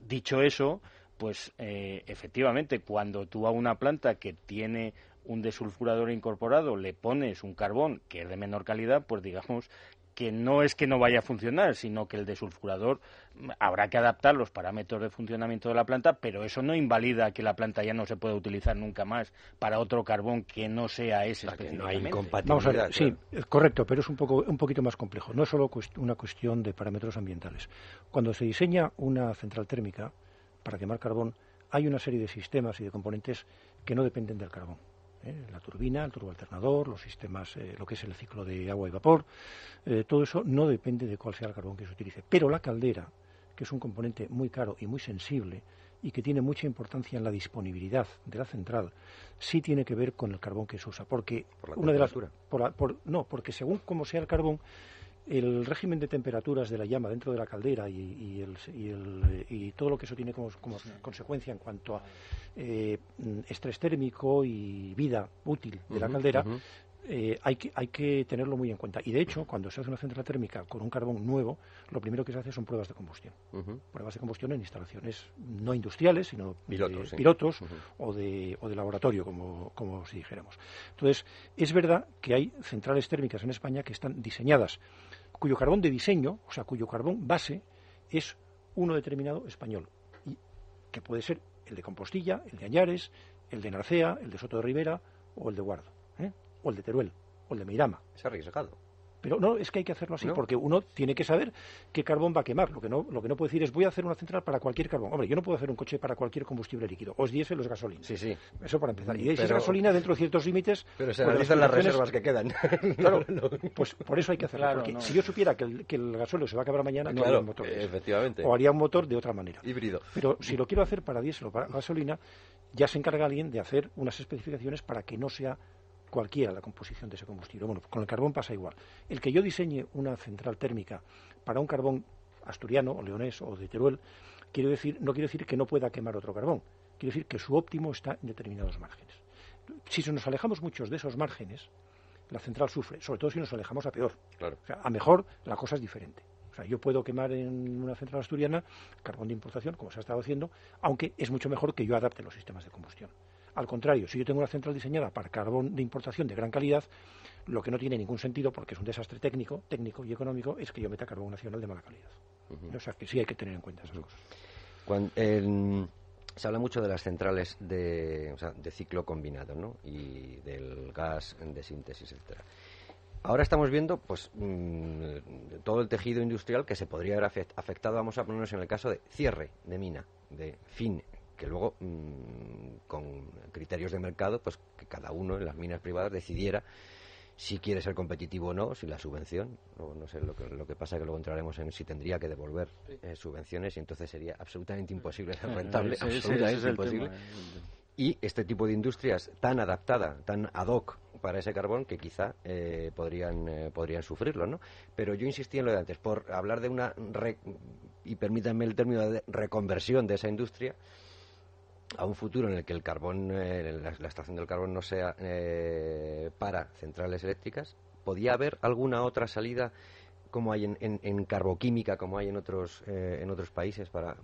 Speaker 5: dicho eso, pues eh, efectivamente, cuando tú a una planta que tiene un desulfurador incorporado le pones un carbón que es de menor calidad, pues digamos que no es que no vaya a funcionar, sino que el desulfurador mm, habrá que adaptar los parámetros de funcionamiento de la planta, pero eso no invalida que la planta ya no se pueda utilizar nunca más para otro carbón que no sea ese específicamente.
Speaker 2: No hay incompatibilidad.
Speaker 4: Vamos a ver, sí, correcto, pero es un poco un poquito más complejo. No es solo una cuestión de parámetros ambientales. Cuando se diseña una central térmica para quemar carbón, hay una serie de sistemas y de componentes que no dependen del carbón. ¿Eh? la turbina, el turboalternador, los sistemas, eh, lo que es el ciclo de agua y vapor, eh, todo eso no depende de cuál sea el carbón que se utilice. Pero la caldera, que es un componente muy caro y muy sensible y que tiene mucha importancia en la disponibilidad de la central, sí tiene que ver con el carbón que se usa, porque
Speaker 2: una de las
Speaker 4: por, no, porque según cómo sea el carbón el régimen de temperaturas de la llama dentro de la caldera y, todo lo que eso tiene como, consecuencia en cuanto a eh, estrés térmico y vida útil de la caldera, eh, hay, que, hay que tenerlo muy en cuenta. Y de hecho, cuando se hace una central térmica con un carbón nuevo, lo primero que se hace son pruebas de combustión. Pruebas de combustión en instalaciones no industriales, sino
Speaker 2: pilotos,
Speaker 4: pilotos o, de, o de laboratorio, como, como si dijéramos. Entonces, es verdad que hay centrales térmicas en España que están diseñadas cuyo carbón de diseño, o sea, cuyo carbón base es uno determinado español, y que puede ser el de Compostilla, el de Añares, el de Narcea, el de Soto de Rivera o el de Guardo, ¿eh? o el de Teruel, o el de Meirama.
Speaker 2: Es arriesgado.
Speaker 4: Pero no, es que hay que hacerlo así, porque uno tiene que saber qué carbón va a quemar. Lo que, no, lo que no puede decir es voy a hacer una central para cualquier carbón. Hombre, yo no puedo hacer un coche para cualquier combustible líquido. O es diésel o es gasolina.
Speaker 2: Sí, sí.
Speaker 4: Eso para empezar. Y si es gasolina dentro de ciertos límites...
Speaker 2: Pero se analizan las, reservas que quedan.
Speaker 4: Claro, pues por eso hay que hacerlo. porque si yo supiera que el, que el gasóleo se va a acabar mañana, no haría un motor.
Speaker 2: Efectivamente.
Speaker 4: O haría un motor de otra manera.
Speaker 2: Híbrido.
Speaker 4: Pero si lo quiero hacer para diésel o para gasolina, ya se encarga alguien de hacer unas especificaciones para que no sea cualquiera la composición de ese combustible. Bueno, con el carbón pasa igual. El que yo diseñe una central térmica para un carbón asturiano o leonés o de Teruel, quiero decir, no quiere decir que no pueda quemar otro carbón. Quiere decir que su óptimo está en determinados márgenes. Si nos alejamos muchos de esos márgenes, la central sufre, sobre todo si nos alejamos a peor.
Speaker 2: Claro.
Speaker 4: O sea, a mejor la cosa es diferente. O sea, yo puedo quemar en una central asturiana carbón de importación, como se ha estado haciendo, aunque es mucho mejor que yo adapte los sistemas de combustión. Al contrario, si yo tengo una central diseñada para carbón de importación de gran calidad, lo que no tiene ningún sentido, porque es un desastre técnico, técnico y económico, es que yo meta carbón nacional de mala calidad. O sea, que sí hay que tener en cuenta esas cosas.
Speaker 2: se habla mucho de las centrales de, ciclo combinado, ¿no? Y del gas de síntesis, etcétera. Ahora estamos viendo, pues, mm, todo el tejido industrial que se podría haber afectado, vamos a ponernos en el caso de cierre de mina, de fin que luego, mm, con criterios de mercado, pues que cada uno en las minas privadas decidiera si quiere ser competitivo o no, si la subvención, o no sé, lo que, lo que pasa que luego entraremos en si tendría que devolver eh, subvenciones y entonces sería absolutamente imposible ser rentable, absolutamente imposible. Y este tipo de industrias tan adaptada, tan ad hoc para ese carbón que quizá eh, podrían, eh, podrían sufrirlo, ¿no? Pero yo insistí en lo de antes, por hablar de una, y permítanme el término de reconversión de esa industria, a un futuro en el que el carbón, eh, la, extracción del carbón no sea eh, para centrales eléctricas, ¿podía haber alguna otra salida como hay en, en, carboquímica, como hay en otros, eh, en otros países, para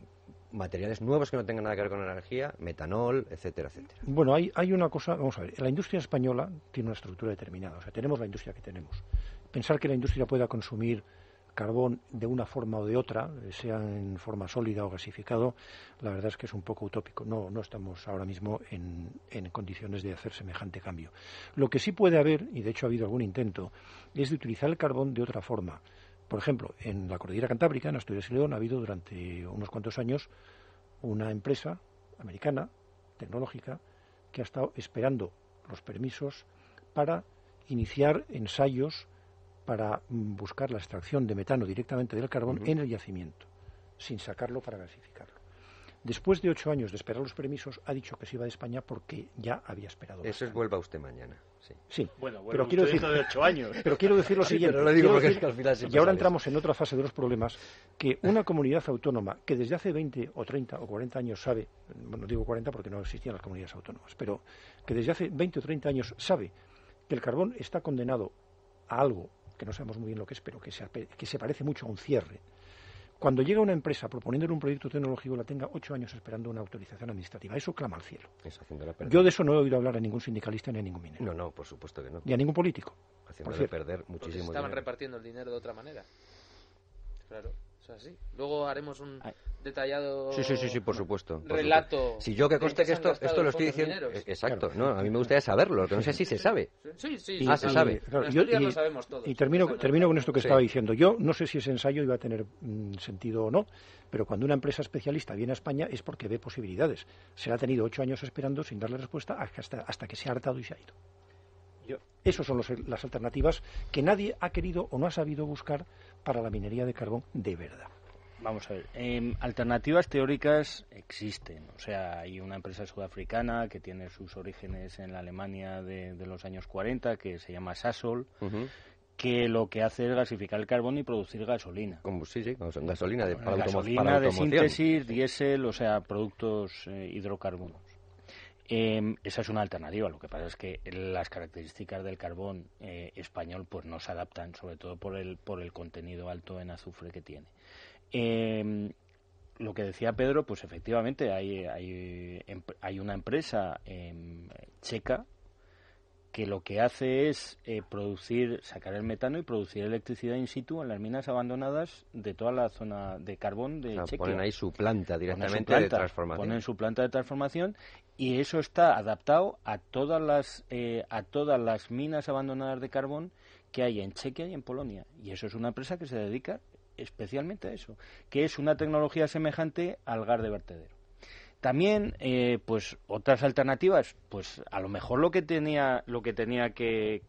Speaker 2: materiales nuevos que no tengan nada que ver con la energía, metanol, etcétera, etcétera?
Speaker 4: Bueno, hay, hay una cosa, vamos a ver, la industria española tiene una estructura determinada, o sea, tenemos la industria que tenemos. Pensar que la industria pueda consumir carbón de una forma o de otra, sea en forma sólida o gasificado, la verdad es que es un poco utópico. No, no estamos ahora mismo en, en, condiciones de hacer semejante cambio. Lo que sí puede haber, y de hecho ha habido algún intento, es de utilizar el carbón de otra forma. Por ejemplo, en la cordillera Cantábrica, en Asturias y León, ha habido durante unos cuantos años una empresa americana, tecnológica, que ha estado esperando los permisos para iniciar ensayos para buscar la extracción de metano directamente del carbón en el yacimiento, sin sacarlo para gasificarlo. Después de ocho años de esperar los permisos, ha dicho que se iba de España porque ya había esperado.
Speaker 2: Eso es vuelva usted mañana. Sí.
Speaker 4: sí.
Speaker 5: Bueno, pero quiero decir de ocho años.
Speaker 4: Pero quiero decir lo siguiente.
Speaker 2: lo digo porque es que al final
Speaker 4: y ahora entramos en otra fase de los problemas que una comunidad autónoma que desde hace 20 o 30 o 40 años sabe, bueno, digo 40 porque no existían las comunidades autónomas, pero que desde hace 20 o 30 años sabe que el carbón está condenado a algo que no sabemos muy bien lo que es, pero que se, que se parece mucho a un cierre. Cuando llega una empresa proponiéndole un proyecto tecnológico, la tenga ocho años esperando una autorización administrativa. Eso clama al cielo. Yo de eso no he oído hablar a ningún sindicalista ni a ningún minero.
Speaker 2: No, no, por supuesto que no.
Speaker 4: Ni a ningún político.
Speaker 2: Haciéndole perder muchísimo
Speaker 3: estaban repartiendo el dinero de otra manera. Claro. O sea, sí. Luego haremos un detallado
Speaker 2: sí, sí, sí, sí, por supuesto,
Speaker 3: relato.
Speaker 2: Si yo que conste que esto, esto lo estoy diciendo. Eh, exacto, no, a mí me gustaría saberlo, que no sé si se sabe.
Speaker 3: Sí, sí,
Speaker 2: ah, se sabe.
Speaker 3: y, sabemos todos.
Speaker 4: y termino, termino con esto que estaba diciendo. Yo no sé si ese ensayo iba a tener mm, sentido o no, pero cuando una empresa especialista viene a España es porque ve posibilidades. Se la ha tenido ocho años esperando sin darle respuesta hasta, hasta que se ha hartado y se ha ido. Esas son las alternativas que nadie ha querido o no ha sabido buscar para la minería de carbón de verdad.
Speaker 5: Vamos a ver, em, alternativas teóricas existen. O sea, hay una empresa sudafricana que tiene sus orígenes en la Alemania de, los años 40, que se llama Sasol, que lo que hace es gasificar el carbón y producir gasolina.
Speaker 2: Como, sí, sí, gasolina de,
Speaker 5: para gasolina de síntesis, diésel, o sea, productos eh, hidrocarburos. Em, esa es una alternativa. Lo que pasa es que las características del carbón eh, español pues no se adaptan, sobre todo por el, por el contenido alto en azufre que tiene. Em, lo que decía Pedro, pues efectivamente hay, hay, hay una empresa em, checa que lo que hace es eh, producir, sacar el metano y producir electricidad in situ en las minas abandonadas de toda la zona de carbón de Chequia.
Speaker 2: Ponen ahí su planta directamente de transformación.
Speaker 5: Ponen su planta de transformación y eso está adaptado a todas las eh, a todas las minas abandonadas de carbón que hay en Chequia y en Polonia. Y eso es una empresa que se dedica especialmente a eso, que es una tecnología semejante al gas de vertedero. También, eh, pues otras alternativas, pues a lo mejor lo que tenía, lo que tenía que,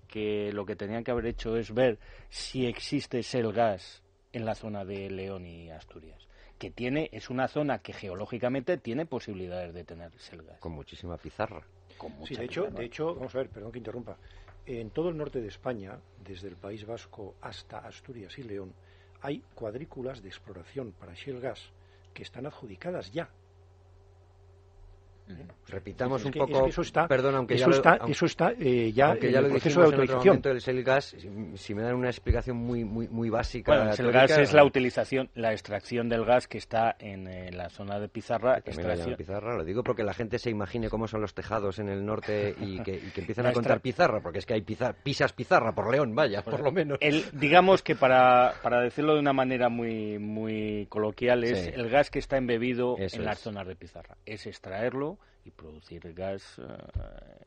Speaker 5: lo que tenían que haber hecho es ver si existe el gas en la zona de León y Asturias, que tiene, es una zona que geológicamente tiene posibilidades de tener gas.
Speaker 2: Con muchísima pizarra.
Speaker 4: sí, de hecho, de hecho, vamos a ver, perdón que interrumpa. En todo el norte de España, desde el País Vasco hasta Asturias y León, hay cuadrículas de exploración para shale gas que están adjudicadas ya
Speaker 2: Repitamos un poco.
Speaker 4: eso está,
Speaker 2: perdón, aunque
Speaker 4: eso
Speaker 2: ya
Speaker 4: está,
Speaker 2: lo,
Speaker 4: eso está eh, ya en el proceso de autorización.
Speaker 2: del shale gas, si, me dan una explicación muy muy muy básica.
Speaker 5: Bueno, el gas es la utilización, la extracción del gas que está en, eh, la zona de Pizarra.
Speaker 2: Extracción. Pizarra, lo digo porque la gente se imagine cómo son los tejados en el norte y que, empiezan a contar Pizarra, porque es que hay pisas Pizarra por León, vaya, por lo menos.
Speaker 5: El, digamos que para, para decirlo de una manera muy muy coloquial es el gas que está embebido en las zonas de Pizarra. Es extraerlo y producir gas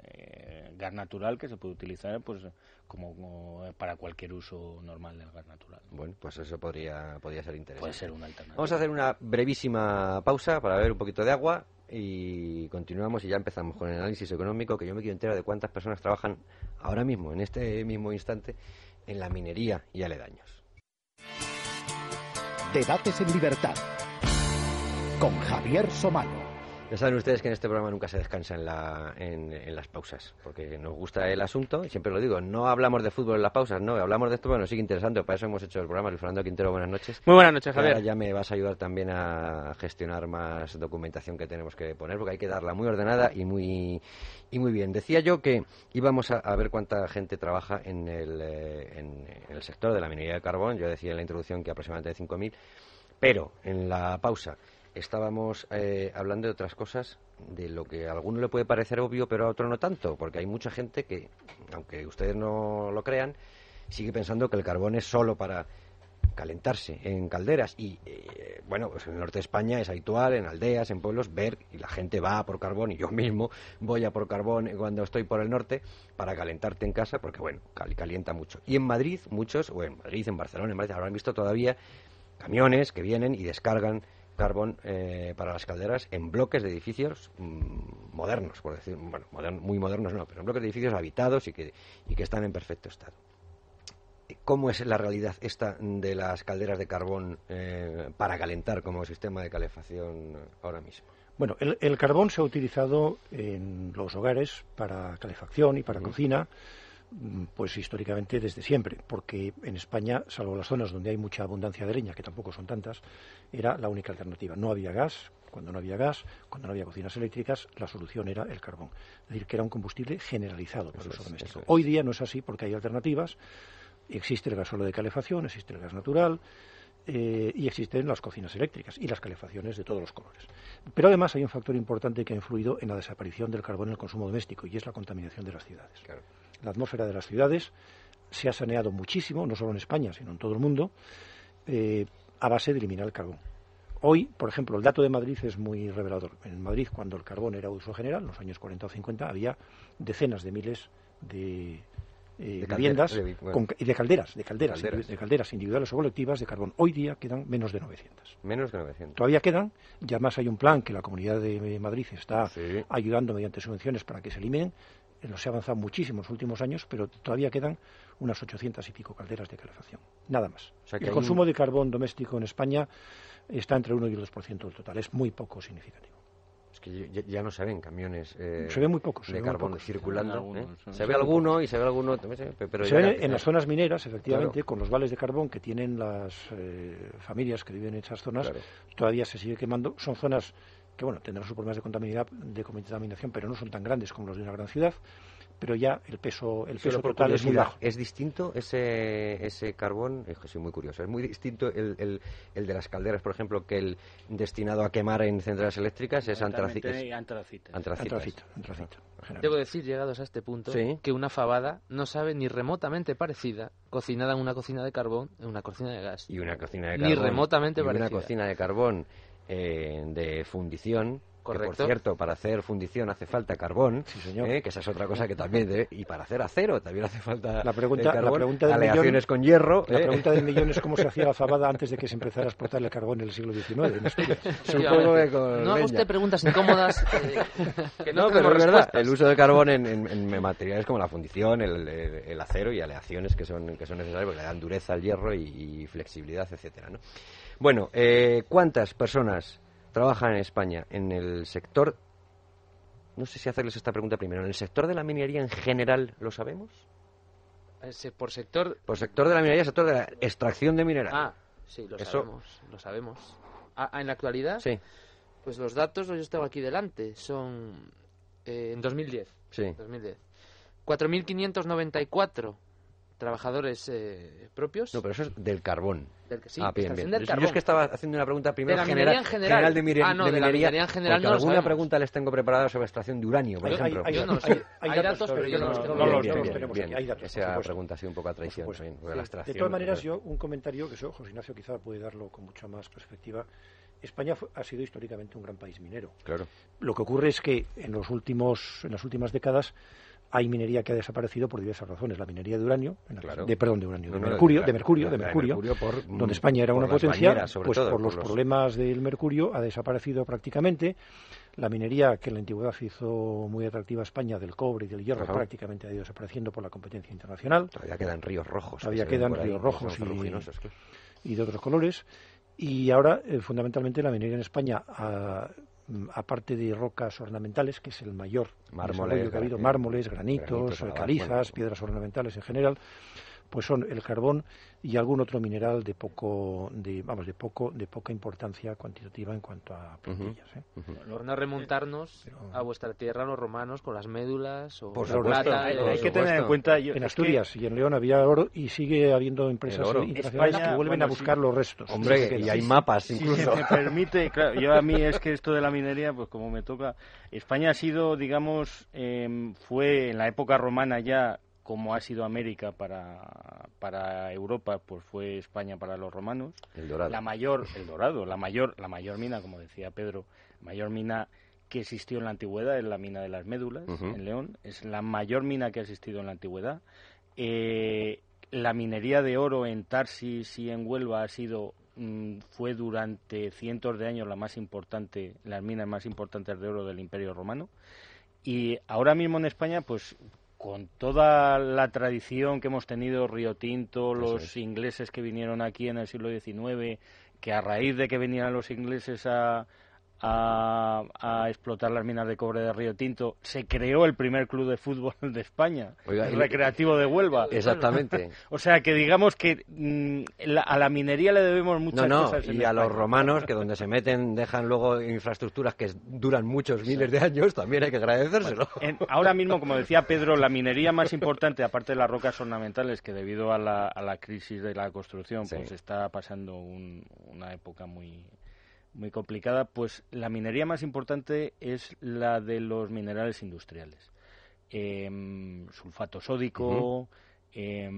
Speaker 5: eh, gas natural que se puede utilizar pues como, para cualquier uso normal del gas natural.
Speaker 2: Bueno, pues eso podría, podría ser interesante.
Speaker 5: Puede ser una alternativa.
Speaker 2: Vamos a hacer una brevísima pausa para beber un poquito de agua y continuamos y ya empezamos con el análisis económico que yo me quiero enterar de cuántas personas trabajan ahora mismo, en este mismo instante, en la minería y aledaños.
Speaker 1: Debates en libertad con Javier Somano.
Speaker 2: Ya saben ustedes que en este programa nunca se descansa en, la, en, las pausas, porque nos gusta el asunto, y siempre lo digo, no hablamos de fútbol en las pausas, no, hablamos de esto, bueno, nos sigue interesante, para eso hemos hecho el programa. Luis Fernando Quintero, buenas noches.
Speaker 6: Muy buenas noches, Javier.
Speaker 2: Ahora ya me vas a ayudar también a gestionar más documentación que tenemos que poner, porque hay que darla muy ordenada y muy, y muy bien. Decía yo que íbamos a, ver cuánta gente trabaja en el, eh, en el sector de la minería de carbón, yo decía en la introducción que aproximadamente 5.000, pero en la pausa estábamos eh, hablando de otras cosas, de lo que a alguno le puede parecer obvio, pero a otro no tanto, porque hay mucha gente que, aunque ustedes no lo crean, sigue pensando que el carbón es solo para calentarse en calderas. Y eh, bueno pues en el norte de España es habitual en aldeas en pueblos ver y la gente va por carbón y yo mismo voy a por carbón cuando estoy por el norte para calentarte en casa porque bueno calienta mucho. Y en Madrid muchos o en Madrid en Barcelona en Madrid habrán visto todavía camiones que vienen y descargan carbón eh, para las calderas en bloques de edificios mm, modernos, por decir, bueno, muy modernos no, pero en bloques de edificios habitados y que, y que están en perfecto estado. ¿Cómo es la realidad esta de las calderas de carbón eh, para calentar como sistema de calefacción ahora mismo?
Speaker 4: Bueno, el, carbón se ha utilizado en los hogares para calefacción y para cocina pues históricamente desde siempre, porque en España, salvo las zonas donde hay mucha abundancia de leña, que tampoco son tantas, era la única alternativa. No había gas, cuando no había gas, cuando no había cocinas eléctricas, la solución era el carbón. Es decir, que era un combustible generalizado para el uso doméstico. Hoy día no es así porque hay alternativas. Existe el gasóleo de calefacción, existe el gas natural, eh, y existen las cocinas eléctricas y las calefacciones de todos los colores. Pero además hay un factor importante que ha influido en la desaparición del carbón en el consumo doméstico y es la contaminación de las ciudades. La atmósfera de las ciudades se ha saneado muchísimo, no solo en España, sino en todo el mundo, eh, a base de eliminar el carbón. Hoy, por ejemplo, el dato de Madrid es muy revelador. En Madrid, cuando el carbón era uso general, en los años 40 o 50, había decenas de miles de eh, viviendas y de calderas, de calderas, de calderas individuales o colectivas de carbón. Hoy día quedan menos de 900.
Speaker 2: Menos de 900.
Speaker 4: Todavía quedan, y además hay un plan que la Comunidad de Madrid está ayudando mediante subvenciones para que se eliminen. No se ha avanzado muchísimo en los últimos años, pero todavía quedan unas 800 y pico calderas de calefacción. Nada más. el consumo de carbón doméstico en España está entre el 1 y el 2% del total. Es muy poco significativo
Speaker 2: que ya, no se ven camiones
Speaker 4: eh, se ve muy pocos
Speaker 2: de carbón circulando. ¿eh? Se, ve alguno y se ve alguno.
Speaker 4: Pero se ven en las zonas mineras, efectivamente, con los vales de carbón que tienen las eh, familias que viven en esas zonas, todavía se sigue quemando. Son zonas que, bueno, tendrán sus problemas de, de contaminación, pero no son tan grandes como los de una gran ciudad pero ya el peso, el peso total es muy bajo.
Speaker 2: ¿Es distinto ese, ese carbón? Es que soy muy curioso. ¿Es muy distinto el, el, el, de las calderas, por ejemplo, que el destinado a quemar en centrales eléctricas? Es antracita.
Speaker 5: Antracita.
Speaker 4: Antracita.
Speaker 3: Debo decir, llegados a este punto, que una fabada no sabe ni remotamente parecida, cocinada en una cocina de carbón, en una cocina de gas.
Speaker 2: Y una cocina de carbón.
Speaker 3: Ni remotamente
Speaker 2: y
Speaker 3: parecida.
Speaker 2: una cocina de carbón eh, de fundición por cierto, para hacer fundición hace falta carbón,
Speaker 4: sí, señor.
Speaker 2: ¿eh? que esa es otra cosa que también... y para hacer acero también hace falta
Speaker 4: la pregunta,
Speaker 2: carbón,
Speaker 4: la pregunta del
Speaker 2: millón, con hierro.
Speaker 4: La ¿eh? pregunta del millón es cómo se hacía la fabada antes de que se empezara a exportar el carbón en el siglo XIX.
Speaker 3: no haga usted preguntas incómodas.
Speaker 2: que no, pero es verdad. El uso de carbón en, materiales como la fundición, el, acero y aleaciones que son, que son necesarias porque le dan dureza al hierro y, flexibilidad, etcétera, ¿no? Bueno, eh, ¿cuántas personas trabajan en España en el sector, no sé si hacerles esta pregunta primero, ¿en el sector de la minería en general lo sabemos?
Speaker 3: Por sector...
Speaker 2: Por sector de la minería, sector de la extracción de mineral.
Speaker 3: Ah, sí, lo sabemos, lo sabemos. Ah, ah, ¿En la actualidad?
Speaker 2: Sí.
Speaker 3: Pues los datos los tengo aquí delante, son eh, en 2010.
Speaker 2: Sí.
Speaker 3: 2010. 4.594 trabajadores eh, propios.
Speaker 2: No, pero eso es del carbón.
Speaker 3: Del que sí,
Speaker 2: ah, bien, bien.
Speaker 3: Del
Speaker 2: carbón. Yo es que estaba haciendo una pregunta primero
Speaker 3: de general,
Speaker 2: en
Speaker 3: general.
Speaker 2: de, minería,
Speaker 3: ah, no, de,
Speaker 2: minería,
Speaker 3: la minería en general no
Speaker 2: alguna pregunta les tengo preparada sobre extracción de uranio, por ejemplo.
Speaker 3: Hay, no datos, pero yo no los tengo.
Speaker 4: No,
Speaker 2: bien,
Speaker 4: los tenemos aquí. Hay datos,
Speaker 2: Esa pregunta ha sido un poco a traición.
Speaker 4: de todas maneras, yo un comentario que eso, José Ignacio quizá puede darlo con mucha más perspectiva. España ha sido históricamente un gran país minero.
Speaker 2: Claro.
Speaker 4: Lo que ocurre es que en los últimos en las últimas décadas hay minería que ha desaparecido por diversas razones. La minería de uranio, de, perdón, de uranio, de, mercurio, de mercurio, de mercurio, donde España era una potencia, pues por, los, problemas del mercurio ha desaparecido prácticamente. La minería que en la antigüedad hizo muy atractiva a España del cobre y del hierro prácticamente ha ido desapareciendo por la competencia internacional.
Speaker 2: Todavía quedan ríos rojos.
Speaker 4: Todavía quedan ríos rojos y, de otros colores. Y ahora, eh, fundamentalmente, la minería en España ha mm, aparte de rocas ornamentales, que es el mayor
Speaker 2: Mármoles,
Speaker 4: que ha habido, mármoles, granitos,
Speaker 2: granitos,
Speaker 4: eh, calizas, piedras ornamentales en general, pues son el carbón y algún otro mineral de poco, de, vamos, de poco, de poca importancia cuantitativa en cuanto a plantillas. ¿eh?
Speaker 3: Remontarnos
Speaker 4: Pero-
Speaker 3: a vuestra tierra, los romanos, con las médulas o
Speaker 2: Por
Speaker 3: la
Speaker 2: supuesto,
Speaker 3: plata.
Speaker 5: hay,
Speaker 2: por
Speaker 5: hay que tener en cuenta yo-
Speaker 4: En
Speaker 5: que
Speaker 4: Asturias y en León había oro y sigue habiendo empresas internacionales
Speaker 5: España,
Speaker 4: que vuelven
Speaker 5: bueno,
Speaker 4: a buscar
Speaker 5: sí.
Speaker 4: los restos.
Speaker 2: Hombre, y hay mapas
Speaker 5: Si
Speaker 2: incluso.
Speaker 5: se me permite, claro, yo a mí es que esto de la minería, pues como me toca, España ha sido, digamos, em, fue en la época romana ya como ha sido América para, para Europa, pues fue España para los romanos.
Speaker 2: El dorado.
Speaker 5: La mayor, el dorado, la mayor, la mayor mina, como decía Pedro, la mayor mina que existió en la antigüedad es la mina de las médulas en León, es la mayor mina que ha existido en la antigüedad. Eh, la minería de oro en Tarsis y en Huelva ha sido mm, fue durante cientos de años la más importante, las minas más importantes de oro del Imperio Romano. Y ahora mismo en España, pues con toda la tradición que hemos tenido, Río Tinto, los
Speaker 2: es.
Speaker 5: ingleses que vinieron aquí en el siglo XIX, que a raíz de que venían los ingleses a, a, a explotar las minas de cobre de Río Tinto, se creó el primer club de fútbol de España,
Speaker 2: Oiga,
Speaker 5: el Recreativo de Huelva.
Speaker 2: Exactamente.
Speaker 5: O sea que digamos que mm, la- a la minería le debemos muchas
Speaker 2: No, no,
Speaker 5: cosas. en
Speaker 2: y a los romanos, que donde se meten dejan luego infraestructuras que duran muchos miles de años, también hay que agradecérselo.
Speaker 5: En- ahora mismo, como decía Pedro, la minería más importante, aparte de las rocas ornamentales, que debido a la, a la crisis de la construcción,
Speaker 2: Sí.
Speaker 5: pues está pasando un- una época muy muy complicada, pues la minería más importante es la de los minerales industriales. Em, sulfato sódico, eh,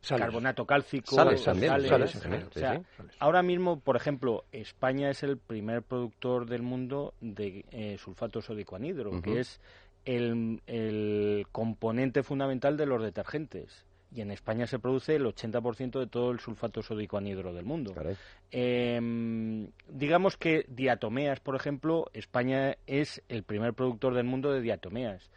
Speaker 4: Sales.
Speaker 5: carbonato cálcico,
Speaker 2: Sales también,
Speaker 5: sales, o sea. Ahora mismo, por ejemplo, España es el primer productor del mundo de eh, sulfato sódico anhidro, que es el, el componente fundamental de los detergentes. Y en España se produce el 80% de todo el sulfato sódico anhidro del mundo.
Speaker 2: Caray.
Speaker 5: Em, digamos que diatomeas, por ejemplo, España es el primer productor del mundo de diatomeas,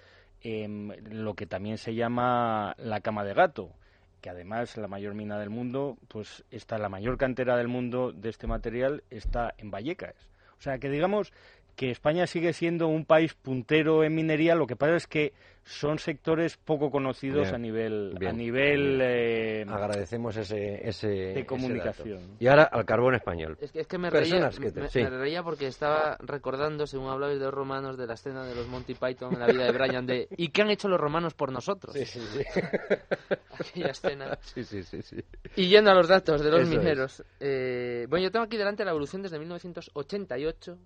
Speaker 5: Em, lo que también se llama la cama de gato, que además la mayor mina del mundo, pues está la mayor cantera del mundo de este material está en Vallecas. O sea que digamos que España sigue siendo un país puntero en minería, lo que pasa es que son sectores poco conocidos
Speaker 2: Bien,
Speaker 5: a nivel
Speaker 2: bien,
Speaker 5: a nivel eh,
Speaker 2: Agradecemos ese, ese
Speaker 5: de
Speaker 2: ese
Speaker 5: comunicación.
Speaker 2: dato. Y ahora al carbón español.
Speaker 3: Es que, es que me, reía,
Speaker 2: que te-
Speaker 3: me,
Speaker 2: sí.
Speaker 3: me reía porque estaba recordando, según hablabais de los romanos, de la escena de los Monty Python en la vida de Brian de ¿y qué han hecho los romanos por nosotros?
Speaker 2: sí, sí.
Speaker 3: Aquella escena.
Speaker 2: sí, sí, sí, sí.
Speaker 3: Y yendo a los datos de los
Speaker 2: Eso
Speaker 3: mineros. eh, bueno, yo tengo aquí delante la evolución desde 1988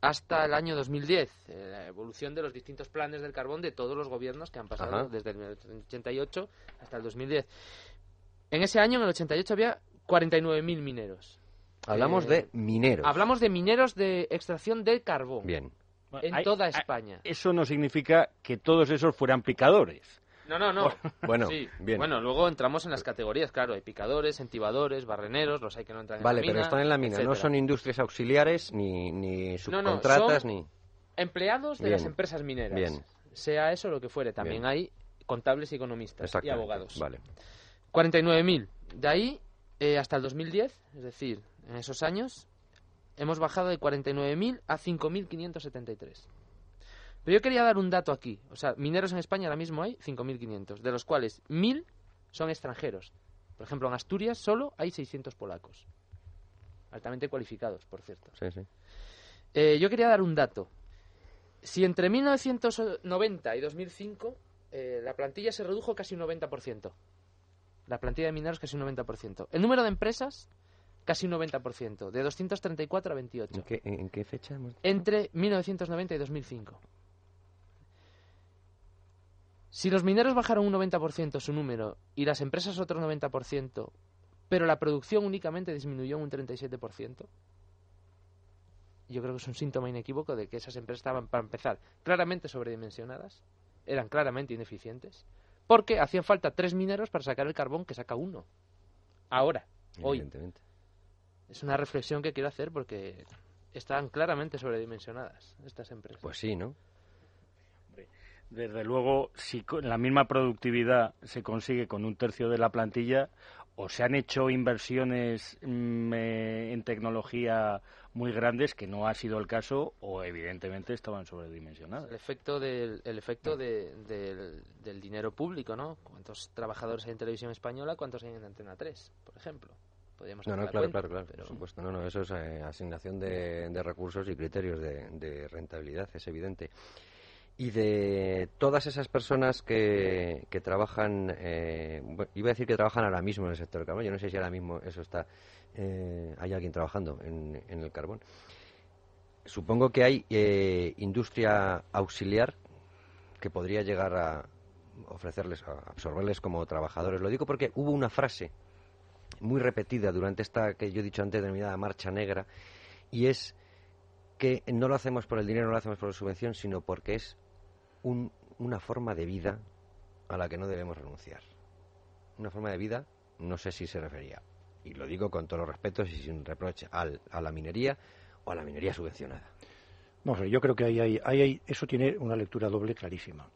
Speaker 3: hasta el año 2010. eh, la evolución de los distintos planes del carbón de todos los gobiernos que han pasado
Speaker 2: Ajá.
Speaker 3: desde el 1988 hasta el 2010. En ese año, en el 88, había 49.000 mineros.
Speaker 2: Hablamos
Speaker 3: Eh,
Speaker 2: de mineros.
Speaker 3: Hablamos de mineros de extracción de carbón
Speaker 2: Bien.
Speaker 3: en
Speaker 5: Hay-
Speaker 3: toda
Speaker 5: hay-
Speaker 3: España.
Speaker 5: Eso no significa que todos esos fueran picadores.
Speaker 3: No, no, no.
Speaker 2: Bueno,
Speaker 3: Sí.
Speaker 2: bien.
Speaker 3: Bueno, luego entramos en las categorías, claro. Hay picadores, entibadores, barreneros, los hay que no entran
Speaker 2: Vale,
Speaker 3: en la
Speaker 2: pero
Speaker 3: mina,
Speaker 2: están en la mina. No son industrias auxiliares, ni, ni
Speaker 3: No, no,
Speaker 2: subcontratas,
Speaker 3: son-
Speaker 2: ni...
Speaker 3: empleados de
Speaker 2: Bien.
Speaker 3: las empresas mineras.
Speaker 2: Bien.
Speaker 3: Sea eso lo que fuere. También
Speaker 2: Bien.
Speaker 3: hay contables y economistas y abogados.
Speaker 2: Vale.
Speaker 3: 49.000. De ahí eh, hasta el 2010, es decir, en esos años, hemos bajado de 49.000 a 5.573. Pero yo quería dar un dato aquí. O sea, mineros en España ahora mismo hay 5.500, de los cuales 1.000 son extranjeros. Por ejemplo, en Asturias solo hay 600 polacos. Altamente cualificados, por cierto.
Speaker 2: Sí, sí.
Speaker 3: Eh, yo quería dar un dato. Si entre 1990 y 2005 eh, la plantilla se redujo casi un 90%. La plantilla de mineros casi un 90%. El número de empresas casi un 90%. De 234 a 28.
Speaker 2: ¿En qué, en qué fecha hemos
Speaker 3: Entre 1990 y 2005. Si los mineros bajaron un 90% su número y las empresas otro 90%, pero la producción únicamente disminuyó un 37%, yo creo que es un síntoma inequívoco de que esas empresas estaban, para empezar, claramente sobredimensionadas, eran claramente ineficientes, porque hacían falta tres mineros para sacar el carbón que saca uno. Ahora, hoy. Es una reflexión que quiero hacer porque están claramente sobredimensionadas estas empresas.
Speaker 2: Pues sí, ¿no?
Speaker 5: Desde luego, si con la misma productividad se consigue con un tercio de la plantilla, o se han hecho inversiones mm, eh, en tecnología muy grandes que no ha sido el caso o evidentemente estaban sobredimensionadas.
Speaker 3: El efecto del, el efecto del, dinero público, ¿no? ¿Cuántos trabajadores hay en televisión española? ¿Cuántos hay en Antena 3, por ejemplo?
Speaker 2: no, no, claro, claro, claro, por supuesto. No, no, eso es eh, asignación de, recursos y criterios de, rentabilidad, es evidente. Y de todas esas personas que, trabajan, eh, iba a decir que trabajan ahora mismo en el sector del carbón, yo no sé si ahora mismo eso está, eh, hay alguien trabajando en, en, el carbón. Supongo que hay eh, industria auxiliar que podría llegar a ofrecerles, a absorberles como trabajadores. Lo digo porque hubo una frase muy repetida durante esta que yo he dicho antes denominada marcha negra y es que no lo hacemos por el dinero, no lo hacemos por la subvención, sino porque es una forma de vida a la que no debemos renunciar. Una forma de vida, no sé si se refería, y lo digo con todos los respetos y sin reproche, al, a la minería o a la minería subvencionada.
Speaker 4: No, yo creo que ahí, hay, ahí, eso tiene una lectura doble clarísima,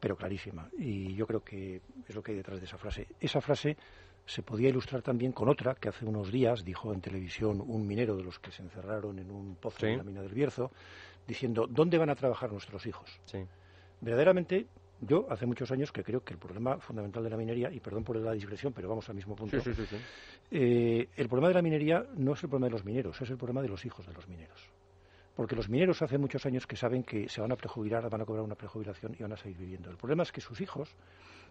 Speaker 4: pero clarísima. Y yo creo que es lo que hay detrás de esa frase. Esa frase se podía ilustrar también con otra que hace unos días dijo en televisión un minero de los que se encerraron en un pozo en la mina del Bierzo, diciendo, ¿dónde van a trabajar nuestros hijos?
Speaker 2: Sí
Speaker 4: verdaderamente yo hace muchos años que creo que el problema fundamental de la minería, y perdón por la digresión, pero vamos al mismo punto, eh, el problema de la minería no es el problema de los mineros, es el problema de los hijos de los mineros. Porque los mineros hace muchos años que saben que se van a prejubilar, van a cobrar una prejubilación y van a seguir viviendo. El problema es que sus hijos,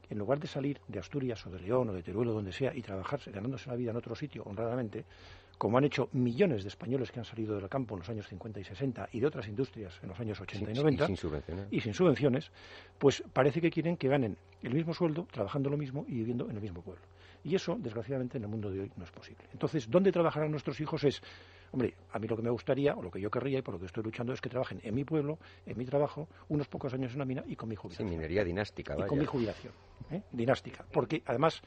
Speaker 4: en lugar de salir de Asturias o de León o de Teruel o donde sea y trabajar ganándose la vida en otro sitio honradamente, como han hecho millones de españoles que han salido del campo en los años 50 y 60 y de otras industrias en los años 80 y 90 y sin, subvenciones, pues parece que quieren que ganen el mismo sueldo, trabajando lo mismo y viviendo en el mismo pueblo. Y eso, desgraciadamente, en el mundo de hoy no es posible. Entonces, ¿dónde trabajarán nuestros hijos? Es, hombre, a mí lo que me gustaría, o lo que yo querría y por lo que estoy luchando, es que trabajen en mi pueblo, en mi trabajo, unos pocos años en una mina y con mi jubilación.
Speaker 2: Sí, minería dinástica,
Speaker 4: Y con mi jubilación, ¿eh? dinástica. Porque, además,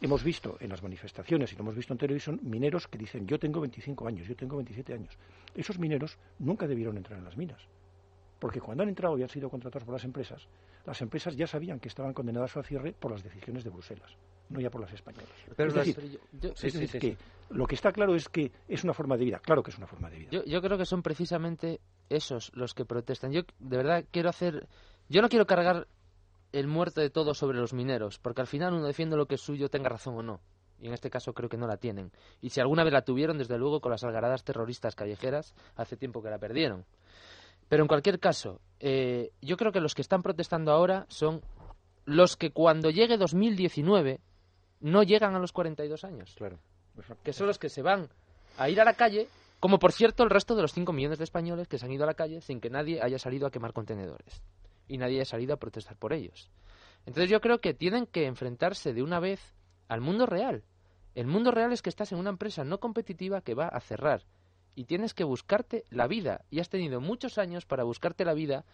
Speaker 4: Hemos visto en las manifestaciones y lo hemos visto en televisión mineros que dicen yo tengo 25 años, yo tengo 27 años. Esos mineros nunca debieron entrar en las minas. Porque cuando han entrado y han sido contratados por las empresas, las empresas ya sabían que estaban condenadas a cierre por las decisiones de Bruselas, no ya por las españolas. Pero es decir, que lo que está claro es que es una forma de vida. Claro que es una forma de vida.
Speaker 3: Yo, yo creo que son precisamente esos los que protestan. Yo de verdad quiero hacer... Yo no quiero cargar el muerto de todo sobre los mineros, porque al final uno defiende lo que es suyo, tenga razón o no. Y en este caso creo que no la tienen. Y si alguna vez la tuvieron, desde luego con las algaradas terroristas callejeras, hace tiempo que la perdieron. Pero en cualquier caso, eh, yo creo que los que están protestando ahora son los que cuando llegue 2019 no llegan a los 42 años.
Speaker 2: Claro.
Speaker 3: Que son los que se van a ir a la calle, como por cierto el resto de los 5 millones de españoles que se han ido a la calle sin que nadie haya salido a quemar contenedores y nadie ha salido a protestar por ellos. Entonces yo creo que tienen que enfrentarse de una vez al mundo real. El mundo real es que estás en una empresa no competitiva que va a cerrar y tienes que buscarte la vida y has tenido muchos años para buscarte la vida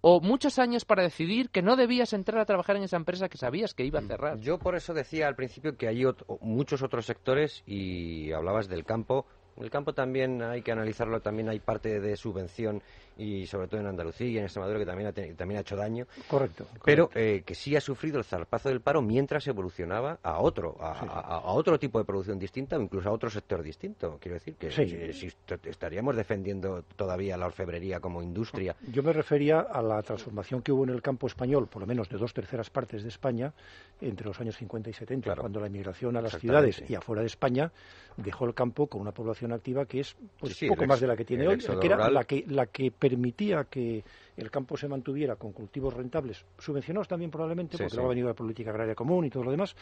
Speaker 3: o muchos años para decidir que no debías entrar a trabajar en esa empresa que sabías que iba a cerrar.
Speaker 2: Yo por eso decía al principio que hay muchos otros sectores y hablabas del campo. El campo también hay que analizarlo, también hay parte de subvención y sobre todo en Andalucía y en Extremadura que también ha, también ha hecho daño.
Speaker 4: Correcto.
Speaker 2: Pero eh, que sí ha sufrido el zarpazo del paro mientras evolucionaba a otro, a, otro tipo de producción distinta o incluso a otro sector distinto. Quiero decir que si, estaríamos defendiendo todavía la orfebrería como industria.
Speaker 4: Yo me refería a la transformación que hubo en el campo español, por lo menos de dos terceras partes de España, entre los años 50 y 70, cuando la inmigración a las ciudades y afuera de España dejó el campo con una población activa que es pues, poco más de la que tiene hoy, que era la que, la que permitía que el campo se mantuviera con cultivos rentables, subvencionados también probablemente, porque luego ha venido la política agraria común y todo lo demás,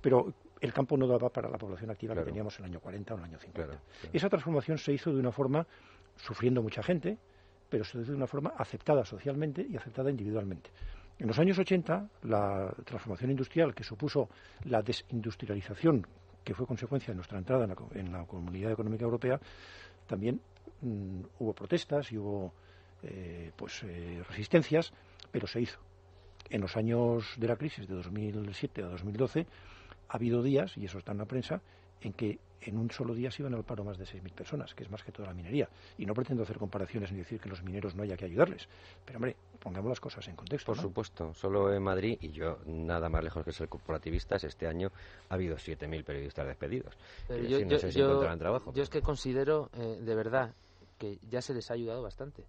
Speaker 4: pero el campo no daba para la población activa que teníamos en el año 40 o en el año 50. Esa transformación se hizo de una forma, sufriendo mucha gente, pero se hizo de una forma aceptada socialmente y aceptada individualmente. En los años 80, la transformación industrial que supuso la desindustrialización, que fue consecuencia de nuestra entrada en la, Comunidad Económica Europea, también mm, hubo protestas y hubo eh, pues eh, resistencias, pero se hizo. En los años de la crisis de 2007 a 2012 ha habido días, y eso está en la prensa, en que en un solo día se iban al paro más de 6.000 personas, que es más que toda la minería. Y no pretendo hacer comparaciones ni decir que los mineros no haya que ayudarles. Pero, hombre, pongamos las cosas en contexto.
Speaker 2: Por supuesto. Solo en Madrid, y yo nada más lejos que ser corporativistas, este año ha habido 7.000 periodistas despedidos.
Speaker 3: yo, no sé si trabajo. Yo es que considero, eh, de verdad, que ya se les ha ayudado bastante.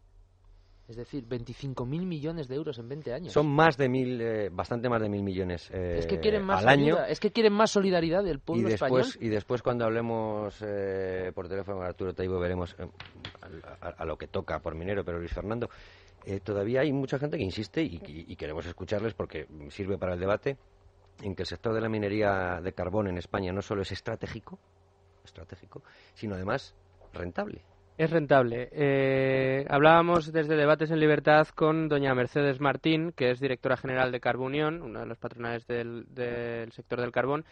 Speaker 3: Es decir, 25.000 millones de euros en 20 años.
Speaker 2: Son más de mil, eh, bastante más de mil millones eh,
Speaker 3: es que quieren más
Speaker 2: al año.
Speaker 3: Es que quieren más solidaridad del pueblo
Speaker 2: y después,
Speaker 3: español.
Speaker 2: Y después cuando hablemos eh, por teléfono con Arturo Taibo veremos a, lo que toca por minero, pero Luis Fernando, todavía hay mucha gente que insiste y, y queremos escucharles porque sirve para el debate en que el sector de la minería de carbón en España no solo es estratégico, estratégico, sino además rentable.
Speaker 6: Es rentable. Eh, hablábamos desde Debates en Libertad con doña Mercedes Martín, que es directora general de Carbunión, una de las patronales del, sector del carbón,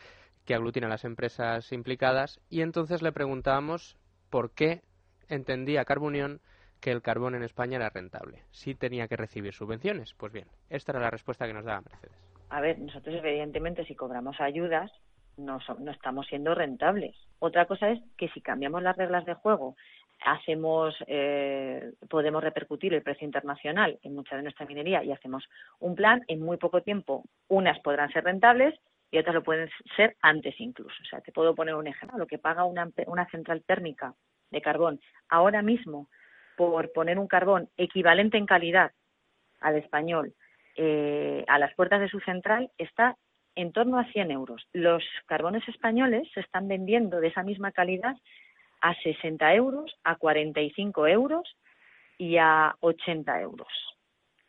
Speaker 6: que aglutina las empresas implicadas, y entonces le preguntábamos por qué entendía Carbunión que el carbón en España era rentable, si tenía que recibir subvenciones. Pues bien, esta era la respuesta que nos daba Mercedes.
Speaker 7: A ver, nosotros evidentemente si cobramos ayudas no, no estamos siendo rentables. Otra cosa es que si cambiamos las reglas de juego hacemos eh, podemos repercutir el precio internacional en mucha de nuestra minería y hacemos un plan en muy poco tiempo unas podrán ser rentables y otras lo pueden ser antes incluso o sea te puedo poner un ejemplo lo que paga una, una central térmica de carbón ahora mismo por poner un carbón equivalente en calidad al español eh, a las puertas de su central está en torno a 100 euros. Los carbones españoles se están vendiendo de esa misma calidad a 60 euros, a 45 euros y a 80 euros.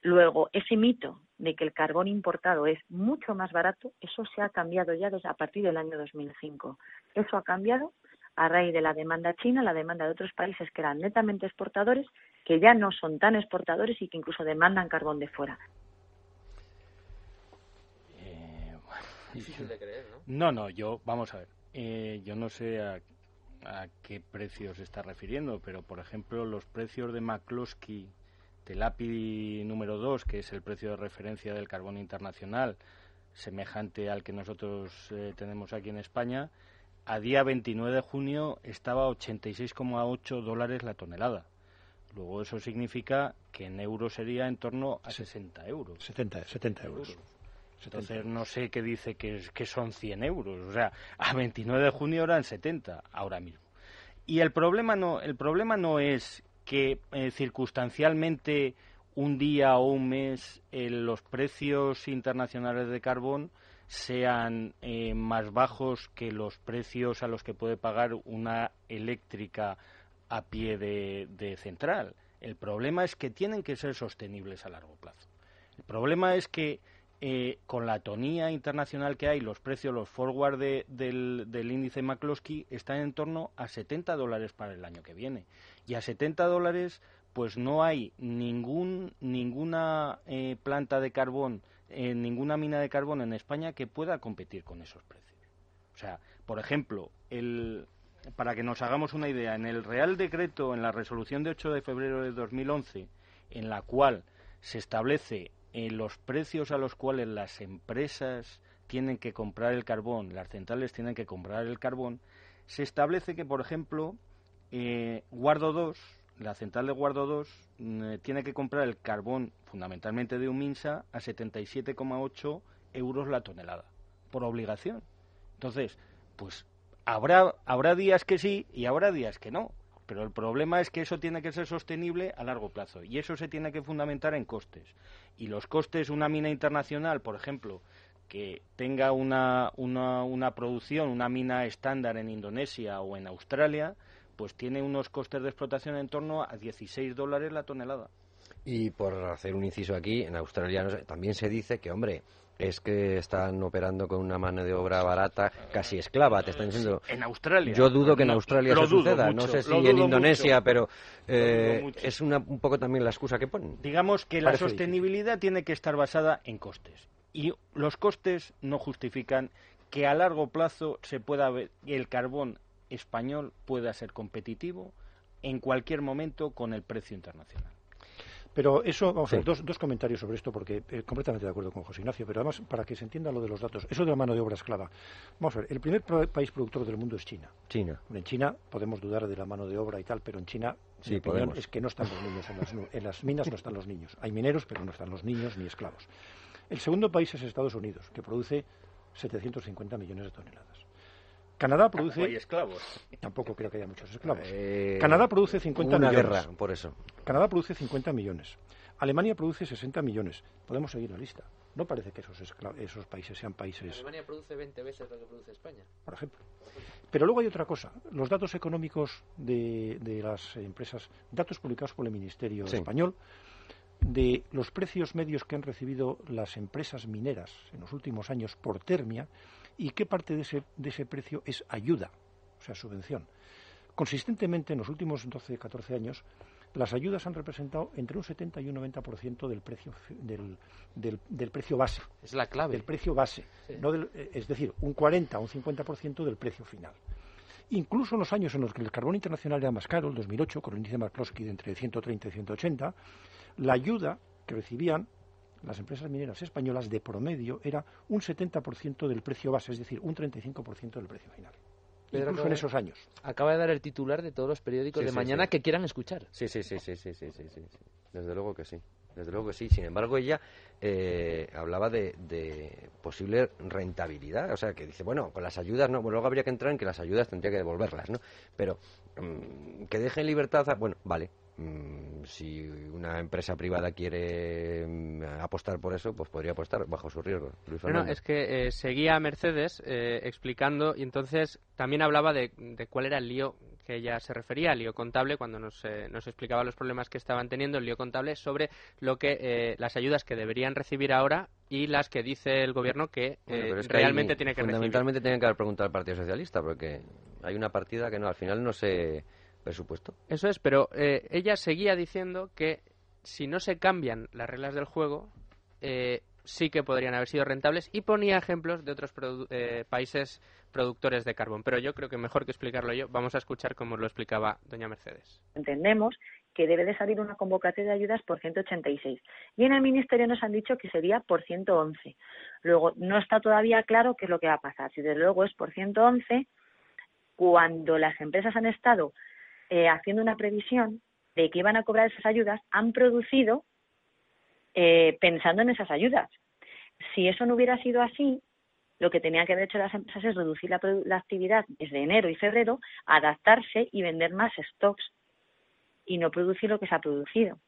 Speaker 7: Luego, ese mito de que el carbón importado es mucho más barato, eso se ha cambiado ya desde a partir del año 2005. Eso ha cambiado a raíz de la demanda china, la demanda de otros países que eran netamente exportadores, que ya no son tan exportadores y que incluso demandan carbón de fuera.
Speaker 5: Eh, ¿no? No, yo, vamos a ver, eh, yo no sé a a qué precios se está refiriendo, pero por ejemplo los precios de McCloskey del API número 2, que es el precio de referencia del carbón internacional, semejante al que nosotros eh, tenemos aquí en España, a día 29 de junio estaba a 86,8 dólares la tonelada. Luego eso significa que en euros sería en torno a 60 euros.
Speaker 4: 70, 70 euros.
Speaker 5: Entonces no sé qué dice que, que son 100 euros. O sea, a 29 de junio eran 70 ahora mismo. Y el problema no, el problema no es que eh, circunstancialmente un día o un mes eh, los precios internacionales de carbón sean eh, más bajos que los precios a los que puede pagar una eléctrica a pie de central. El problema es que tienen que ser sostenibles a largo plazo. El problema es que eh, con la tonía internacional que hay, los precios, los forward del, índice McCloskey están en torno a 70 dólares para el año que viene. Y a 70 dólares, pues no hay ningún, ninguna eh, planta de carbón, eh, ninguna mina de carbón en España que pueda competir con esos precios. O sea, por ejemplo, el, para que nos hagamos una idea, en el Real Decreto, en la resolución de 8 de febrero de 2011, en la cual se establece en los precios a los cuales las empresas tienen que comprar el carbón, las centrales tienen que comprar el carbón, se establece que, por ejemplo, eh, Guardo 2, la central de Guardo 2, mm, tiene que comprar el carbón fundamentalmente de un Minsa a 77,8 euros la tonelada, por obligación. Entonces, pues habrá, habrá días que sí y habrá días que no. Pero el problema es que eso tiene que ser sostenible a largo plazo y eso se tiene que fundamentar en costes. Y los costes, una mina internacional, por ejemplo, que tenga una, una, una producción, una mina estándar en Indonesia o en Australia, pues tiene unos costes de explotación en torno a 16 dólares la tonelada.
Speaker 2: Y por hacer un inciso aquí, en Australia también se dice que, hombre, es que están operando con una mano de obra barata, casi esclava, te están diciendo.
Speaker 5: En Australia.
Speaker 2: Yo dudo que en Australia eso suceda, no sé si en Indonesia, pero eh, es una, un poco también la excusa que ponen.
Speaker 5: Digamos que la sostenibilidad tiene que estar basada en costes. Y los costes no justifican que a largo plazo se pueda ver, el carbón español pueda ser competitivo en cualquier momento con el precio internacional.
Speaker 4: Pero eso, vamos a ver, dos, dos comentarios sobre esto, porque eh, completamente de acuerdo con José Ignacio, pero además, para que se entienda lo de los datos, eso de la mano de obra esclava. Vamos a ver, el primer país productor del mundo es China.
Speaker 2: China.
Speaker 4: En China podemos dudar de la mano de obra y tal, pero en China,
Speaker 2: sí,
Speaker 4: mi opinión es que no están los niños en las, en las minas, no están los niños. Hay mineros, pero no están los niños ni esclavos. El segundo país es Estados Unidos, que produce 750 millones de toneladas. Canadá produce.
Speaker 2: Hay esclavos.
Speaker 4: Tampoco creo que haya muchos esclavos.
Speaker 2: Eh,
Speaker 4: Canadá produce 50
Speaker 2: una
Speaker 4: millones.
Speaker 2: guerra, por eso.
Speaker 4: Canadá produce 50 millones. Alemania produce 60 millones. Podemos seguir la lista. No parece que esos, esos países sean países,
Speaker 3: Alemania produce 20 veces lo que produce España.
Speaker 4: por ejemplo. Pero luego hay otra cosa. Los datos económicos de, de las empresas, datos publicados por el Ministerio
Speaker 2: Sí.
Speaker 4: Español, de los precios medios que han recibido las empresas mineras en los últimos años por termia y qué parte de ese, de ese precio es ayuda, o sea, subvención. Consistentemente, en los últimos 12, 14 años, las ayudas han representado entre un 70 y un 90% del precio, del, del, del precio base
Speaker 3: Es la clave.
Speaker 4: del precio base,
Speaker 3: Sí.
Speaker 4: no del- eh, es decir, un 40 o un 50% del precio final. Incluso en los años en los que el carbón internacional era más caro, el 2008, con el índice McCloskey de entre 130 y 180, la ayuda que recibían las empresas mineras españolas de promedio era un 70% del precio base, es decir, un 35% del precio final.
Speaker 3: Pedro
Speaker 4: incluso en esos años.
Speaker 3: Acaba de dar el titular de todos los periódicos de mañana que quieran escuchar.
Speaker 2: Sí sí sí, sí, sí, sí, sí, Desde luego que sí. Desde luego que sí. Sin embargo, ella eh, hablaba de, posible rentabilidad. O sea, que dice, bueno, con las ayudas no. Bueno, luego habría que entrar en que las ayudas tendría que devolverlas, ¿no? Pero mm, que deje en libertad. A, bueno, vale, mm, si una empresa privada quiere mm, apostar por eso, pues podría apostar bajo su riesgo. Luis
Speaker 6: No, es que eh, seguía Mercedes eh, explicando y entonces también hablaba de, de cuál era el lío que ella se refería, el lío contable, cuando nos, eh, nos explicaba los problemas que estaban teniendo, el lío contable sobre lo que eh, las ayudas que deberían recibir ahora y las que dice el gobierno que
Speaker 2: Bueno,
Speaker 6: eh,
Speaker 2: que
Speaker 6: realmente
Speaker 2: ahí
Speaker 6: tiene que recibir.
Speaker 2: Fundamentalmente tienen que haber preguntado al Partido Socialista, porque hay una partida que no, al final no se presupuesto.
Speaker 6: Eso es, pero eh, ella seguía diciendo que si no se cambian las reglas del juego, eh, sí que podrían haber sido rentables y ponía ejemplos de otros produ- eh, países productores de carbón. Pero yo creo que mejor que explicarlo yo, vamos a escuchar cómo lo explicaba doña Mercedes.
Speaker 7: entendemos que debe de salir una convocatoria de ayudas por 186. Y en el Ministerio nos han dicho que sería por 111. Luego, no está todavía claro qué es lo que va a pasar. Si desde luego es por 111, cuando las empresas han estado eh, haciendo una previsión de que iban a cobrar esas ayudas, han producido eh, pensando en esas ayudas. Si eso no hubiera sido así, lo que tenían que haber hecho las empresas es reducir la, la actividad desde enero y febrero, adaptarse y vender más stocks y no producir lo que se ha producido.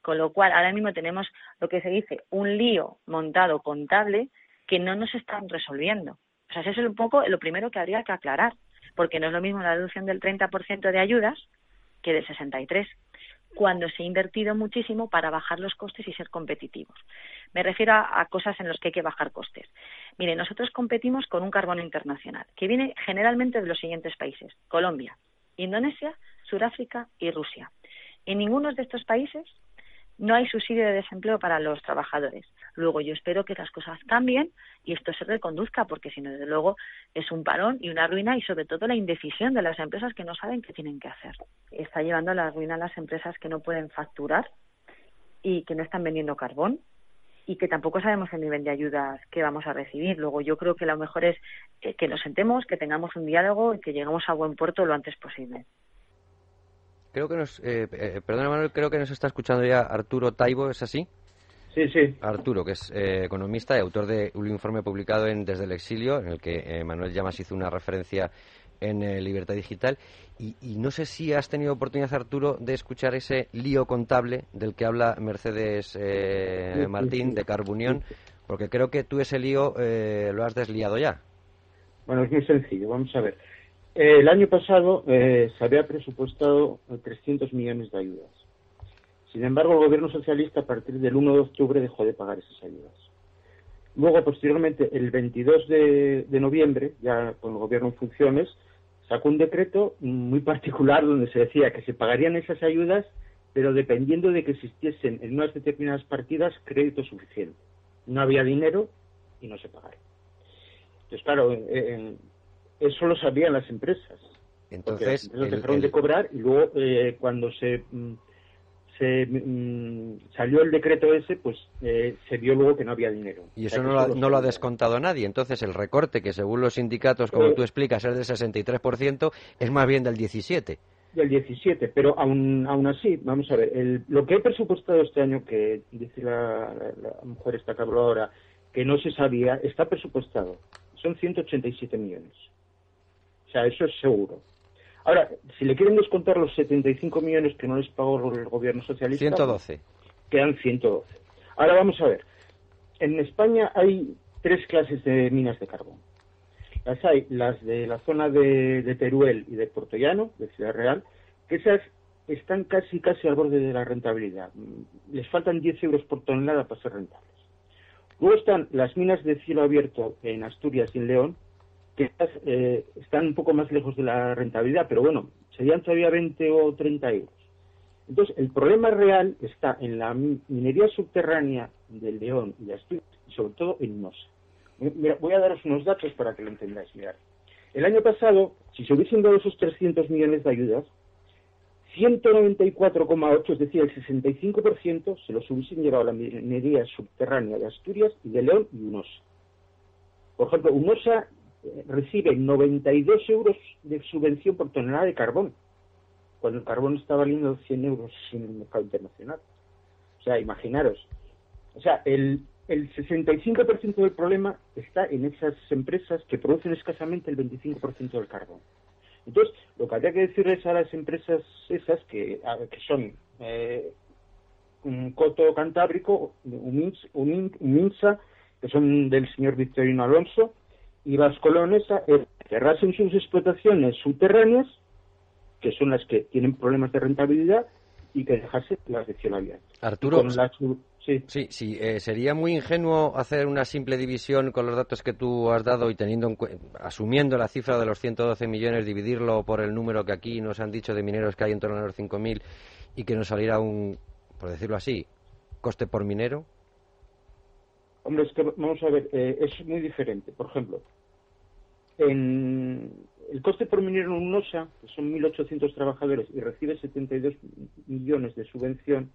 Speaker 7: Con lo cual, ahora mismo tenemos lo que se dice un lío montado contable que no nos están resolviendo. O sea, eso es un poco lo primero que habría que aclarar, porque no es lo mismo la reducción del 30% de ayudas que del 63%, cuando se ha invertido muchísimo para bajar los costes y ser competitivos. Me refiero a, cosas en las que hay que bajar costes. Mire, nosotros competimos con un carbono internacional que viene generalmente de los siguientes países: Colombia, Indonesia, Sudáfrica y Rusia. En ninguno de estos países no hay subsidio de desempleo para los trabajadores. Luego yo espero que las cosas cambien y esto se reconduzca, porque si no, desde luego, es un parón y una ruina y sobre todo la indecisión de las empresas que no saben qué tienen que hacer. Está llevando a la ruina a las empresas que no pueden facturar y que no están vendiendo carbón y que tampoco sabemos el nivel de ayudas que vamos a recibir. Luego yo creo que lo mejor es eh, que nos sentemos, que tengamos un diálogo y que lleguemos a buen puerto lo antes posible.
Speaker 2: Creo que nos, eh, eh, perdona Manuel, creo que nos está escuchando ya Arturo Taibo, ¿es así?
Speaker 8: Sí, sí.
Speaker 2: Arturo, que es eh, economista y autor de un informe publicado en Desde el Exilio, en el que eh, Manuel Llamas hizo una referencia en Libertad Digital. Y, y no sé si has tenido oportunidad, Arturo, de escuchar ese lío contable del que habla Mercedes eh, Martín de Carbunión, porque creo que tú ese lío eh, lo has desliado ya.
Speaker 8: Bueno, es muy sencillo. Vamos a ver. Eh, el año pasado eh, se había presupuestado eh, 300 millones de ayudas. Sin embargo, el gobierno socialista a partir del 1 de octubre dejó de pagar esas ayudas. Luego, posteriormente, el 22 de, noviembre, ya con el gobierno en funciones, sacó un decreto muy particular donde se decía que se pagarían esas ayudas, pero dependiendo de que existiesen en unas determinadas partidas crédito suficiente. No había dinero y no se pagaron. Entonces, claro, eh, eh, eso lo sabían las empresas. Las
Speaker 2: Entonces,
Speaker 8: empresas
Speaker 2: el-
Speaker 8: dejaron
Speaker 2: el-
Speaker 8: de cobrar y luego eh, cuando se, mm, se mm, salió el decreto ese, pues eh, se vio luego que no había dinero.
Speaker 2: Y eso no, lo, ha, no lo ha descontado nadie. Entonces, el recorte, que según los sindicatos, como
Speaker 8: Eh,
Speaker 2: tú explicas, es del 63%, es más bien del 17%.
Speaker 8: del 17, pero aún, aún así, vamos a ver, el- lo que he presupuestado este año, que dice la, la- la mujer esta que habló ahora, que no se sabía, está presupuestado. Son 187 millones. O sea, eso es seguro. Ahora, si le quieren descontar los 75 millones que no les pagó el gobierno socialista,
Speaker 2: 112.
Speaker 8: quedan 112. Ahora vamos a ver. En España hay tres clases de minas de carbón. Las hay las de la zona de, de Teruel y de Puerto Llano, de Ciudad Real, que esas están casi casi al borde de la rentabilidad. Les faltan 10 euros por tonelada para ser rentables. Luego están las minas de cielo abierto en Asturias y en León, que eh, están un poco más lejos de la rentabilidad, pero bueno, serían todavía 20 o 30 euros. Entonces, el problema real está en la mi- minería subterránea de León y Asturias, y sobre todo en Nosa. Mira, voy a daros unos datos para que lo entendáis. Mirad. El año pasado, si se hubiesen dado esos 300 millones de ayudas, 194,8, es decir, el 65%, se los hubiesen llevado a la minería subterránea de Asturias y de León y Unosa. Por ejemplo, Unosa recibe 92 euros de subvención por tonelada de carbón, cuando el carbón está valiendo 100 euros en el mercado internacional. O sea, imaginaros. O sea, el, el 65% del problema está en esas empresas que producen escasamente el 25% del carbón. Entonces, lo que habría que decirles a las empresas esas, que, que son eh, un Coto Cantábrico, Umins- Umin- Uminsa, que son del señor Victorino Alonso, y Vasco Leonesa, es cerrasen sus explotaciones subterráneas, que son las que tienen problemas de rentabilidad, y que dejase las de.
Speaker 2: Arturo,
Speaker 8: sub- sí.
Speaker 2: Sí, sí, eh, sería muy ingenuo hacer una simple división con los datos que tú has dado y teniendo en asumiendo la cifra de los 112 millones, dividirlo por el número que aquí nos han dicho de mineros que hay en torno a los 5.000 y que nos saliera un, por decirlo así, coste por minero.
Speaker 8: Hombre, es que vamos a ver, eh, es muy diferente. Por ejemplo, en el coste por minero en UNOSA, que son 1.800 trabajadores y recibe 72 millones de subvención,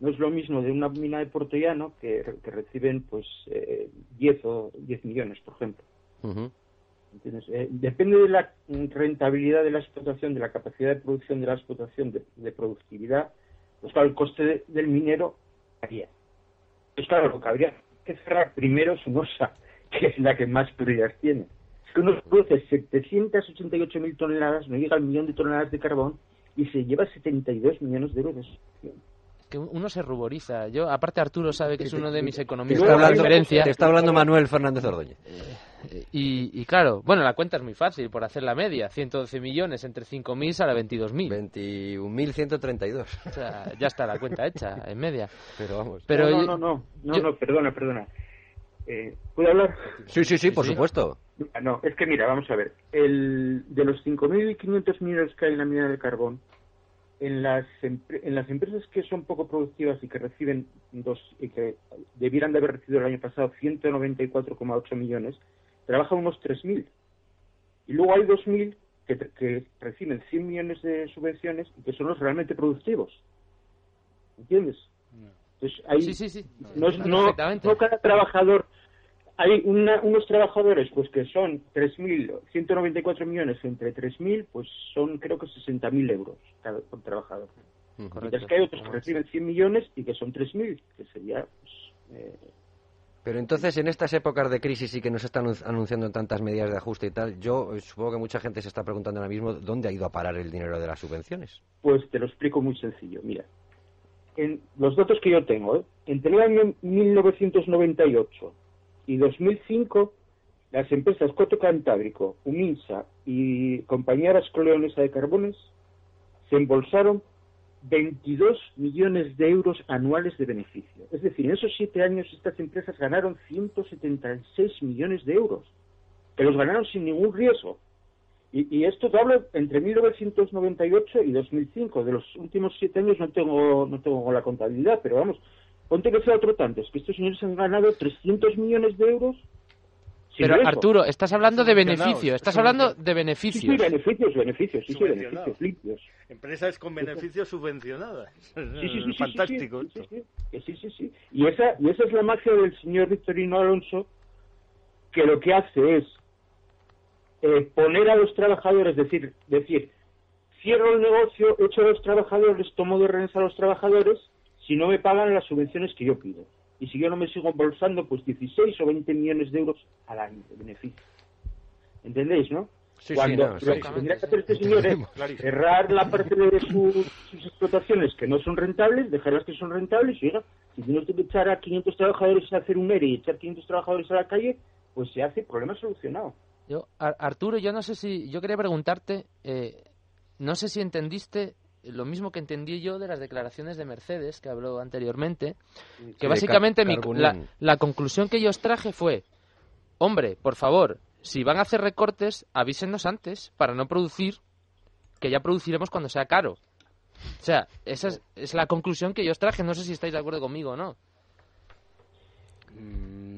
Speaker 8: no es lo mismo de una mina de Puerto Llano que, que reciben pues eh, 10 o 10 millones, por ejemplo. ¿Entiendes? Eh, depende de la rentabilidad de la explotación, de la capacidad de producción de la explotación, de, de productividad, pues claro, el coste de- del minero varía. Pues claro, lo que habría que cerrar primero UNOSA, que es la que más prioridad tiene. Es que uno produce 788.000 toneladas, no llega al millón de toneladas de carbón, y se lleva 72 millones de euros.
Speaker 3: Que uno se ruboriza. Yo, aparte Arturo sabe que es uno de mis
Speaker 2: Te
Speaker 3: economistas
Speaker 2: está
Speaker 3: de
Speaker 2: hablando,
Speaker 3: referencia.
Speaker 2: te está hablando Manuel Fernández Ordóñez.
Speaker 3: Y, y claro, bueno, la cuenta es muy fácil por hacer la media. 112 millones entre 5.000 sale 22.000.
Speaker 2: 21.132.
Speaker 3: O sea, ya está la cuenta hecha, en media.
Speaker 2: Pero vamos.
Speaker 3: Pero
Speaker 8: no, no, no, no,
Speaker 3: yo-
Speaker 8: no, perdona, perdona. Eh, ¿Puedo hablar?
Speaker 2: Sí, sí, sí, por
Speaker 3: Sí.
Speaker 2: supuesto.
Speaker 8: No, es que mira, vamos a ver. El, de los 5.500 millones que hay en la mina de carbón, en las, en las empresas que son poco productivas y que reciben dos y que debieran de haber recibido el año pasado 194,8 millones, trabajan unos 3.000. Y luego hay 2.000 que, tr- que reciben 100 millones de subvenciones y que son los realmente productivos. ¿Entiendes? Entonces, hay,
Speaker 3: Sí, sí, sí.
Speaker 8: no, es- no, no cada trabajador hay una- unos trabajadores pues que son 3.000 194 millones entre 3.000 pues son creo que 60.000 euros cada por trabajador mientras que hay otros que reciben 100 millones y que son 3.000 que sería pues, eh,
Speaker 2: Pero entonces, en estas épocas de crisis y que nos están anun- anunciando tantas medidas de ajuste y tal, yo eh, supongo que mucha gente se está preguntando ahora mismo dónde ha ido a parar el dinero de las subvenciones.
Speaker 8: Pues te lo explico muy sencillo. Mira, en los datos que yo tengo, ¿eh? entre el año 1998 y 2005, las empresas Coto Cantábrico, Uminsa y Compañía Vasco-Leonesa de Carbones se embolsaron 22 millones de euros anuales de beneficio. Es decir, en esos siete años estas empresas ganaron 176 millones de euros, que los ganaron sin ningún riesgo. Y, y esto te hablo entre 1998 y 2005. De los últimos siete años no tengo, no tengo la contabilidad, pero vamos, ponte que sea otro tanto. Es que estos señores han ganado 300 millones de euros
Speaker 3: Pero Arturo, estás hablando de beneficio, estás hablando de beneficios.
Speaker 8: Sí, sí, beneficios, beneficios, sí, sí, beneficios limpios.
Speaker 5: Empresas con beneficios subvencionadas. Sí, sí, sí, Fantástico.
Speaker 8: Sí, sí, sí, sí, Y esa, y esa es la magia del señor Victorino Alonso, que lo que hace es eh, poner a los trabajadores, decir, decir, cierro el negocio, echo a los trabajadores, tomo de rehenes a los trabajadores, si no me pagan las subvenciones que yo pido y si yo no me sigo embolsando, pues 16 o 20 millones de euros al año de beneficio. ¿Entendéis, no?
Speaker 2: Sí,
Speaker 8: Cuando
Speaker 2: sí,
Speaker 8: lo que tendría que hacer este señor es cerrar la parte de sus, explotaciones que no son rentables, dejarlas que son rentables y, oiga, si tiene que echar a 500 trabajadores a hacer un ERE y echar 500 trabajadores a la calle, pues se hace problema solucionado.
Speaker 3: Yo, Arturo, yo no sé si, yo quería preguntarte, eh, no sé si entendiste lo mismo que entendí yo de las declaraciones de Mercedes que habló anteriormente, que básicamente la, conclusión que yo os traje fue, hombre, por favor, si van a hacer recortes, avísenos antes para no producir, que ya produciremos cuando sea caro. O sea, esa es, la conclusión que yo os traje, no sé si estáis de acuerdo conmigo o no.
Speaker 5: Mm,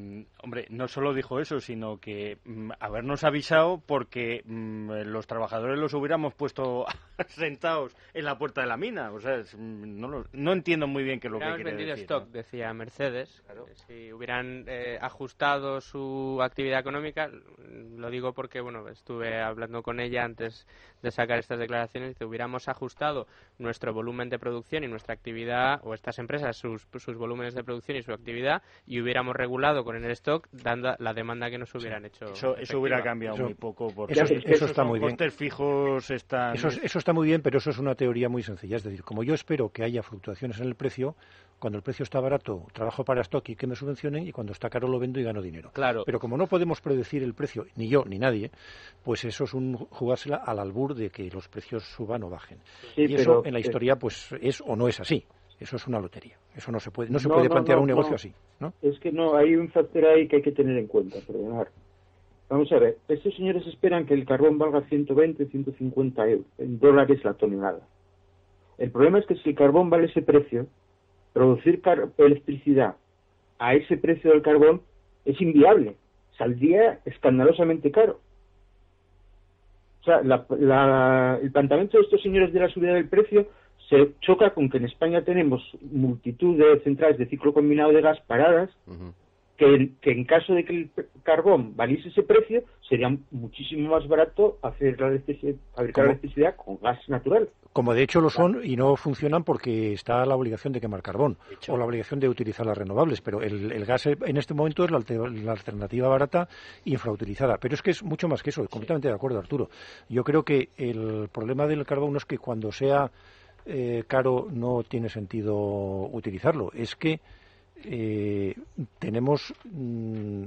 Speaker 5: Hombre, no solo dijo eso, sino que mm, habernos avisado porque mm, los trabajadores los hubiéramos puesto sentados en la puerta de la mina. O sea, mm, no, no entiendo muy bien qué es lo que quiere
Speaker 6: vendido
Speaker 5: decir.
Speaker 6: stock, decía Mercedes. Si hubieran eh, ajustado su actividad económica, lo digo porque bueno estuve hablando con ella antes de sacar estas declaraciones, que hubiéramos ajustado nuestro volumen de producción y nuestra actividad, o estas empresas, sus, sus volúmenes de producción y su actividad, y hubiéramos regulado con el stock dando la demanda que nos hubieran hecho.
Speaker 5: Eso, eso hubiera cambiado muy poco. Porque
Speaker 4: eso, eso está muy bien.
Speaker 5: fijos están...
Speaker 4: Eso, eso está muy bien, pero eso es una teoría muy sencilla. Es decir, como yo espero que haya fluctuaciones en el precio, cuando el precio está barato, trabajo para stock y que me subvencionen, y cuando está caro lo vendo y gano dinero.
Speaker 3: Claro.
Speaker 4: Pero como no podemos predecir el precio, ni yo ni nadie, pues eso es un jugársela al albur de que los precios suban o bajen. y eso en la historia pues es o no es así. Eso es una lotería. Eso no se puede, no se puede plantear un negocio así. ¿no?
Speaker 8: Es que no, hay un factor ahí que hay que tener en cuenta, perdonar. Vamos a ver, estos señores esperan que el carbón valga 120, 150 euros, en dólares la tonelada. El problema es que si el carbón vale ese precio, producir electricidad a ese precio del carbón es inviable. Saldría escandalosamente caro. O sea, el planteamiento de estos señores de la subida del precio se choca con que en España tenemos multitud de centrales de ciclo combinado de gas paradas, que, en caso de que el carbón valiese ese precio, sería muchísimo más barato hacer la electricidad, fabricar la electricidad con gas natural.
Speaker 4: Como de hecho lo son y no funcionan porque está la obligación de quemar carbón o la obligación de utilizar las renovables, pero el, gas en este momento es la, la, alternativa barata infrautilizada. Pero es que es mucho más que eso, completamente de acuerdo, Arturo. Yo creo que el problema del carbón no es que cuando sea eh, caro no tiene sentido utilizarlo. Es que eh, tenemos mm,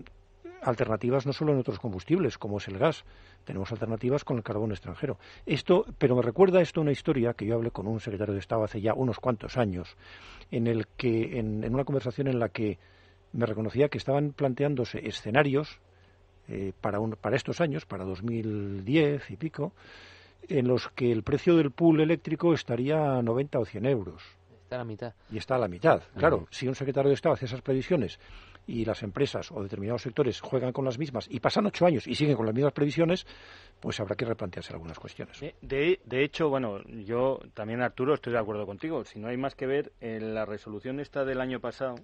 Speaker 4: alternativas no solo en otros combustibles, como es el gas, tenemos alternativas con el carbón extranjero. Esto, pero me recuerda esto una historia que yo hablé con un secretario de Estado hace ya unos cuantos años, en el que, en, una conversación en la que me reconocía que estaban planteándose escenarios eh, para, para estos años, para 2010 y pico, en los que el precio del pool eléctrico estaría a 90 o 100 euros.
Speaker 3: Está a la mitad.
Speaker 4: Y está a la mitad. Claro, si un secretario de Estado hace esas previsiones y las empresas o determinados sectores juegan con las mismas y pasan ocho años y siguen con las mismas previsiones, pues habrá que replantearse algunas cuestiones.
Speaker 5: De, de hecho, bueno, yo también, Arturo, estoy de acuerdo contigo. Si no hay más que ver, en la resolución esta del año pasado,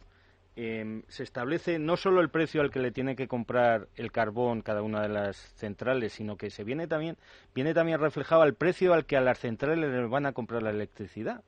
Speaker 5: Em, se establece no solo el precio al que le tiene que comprar el carbón cada una de las centrales, sino que se viene también viene también reflejado el precio al que a las centrales les van a comprar la electricidad.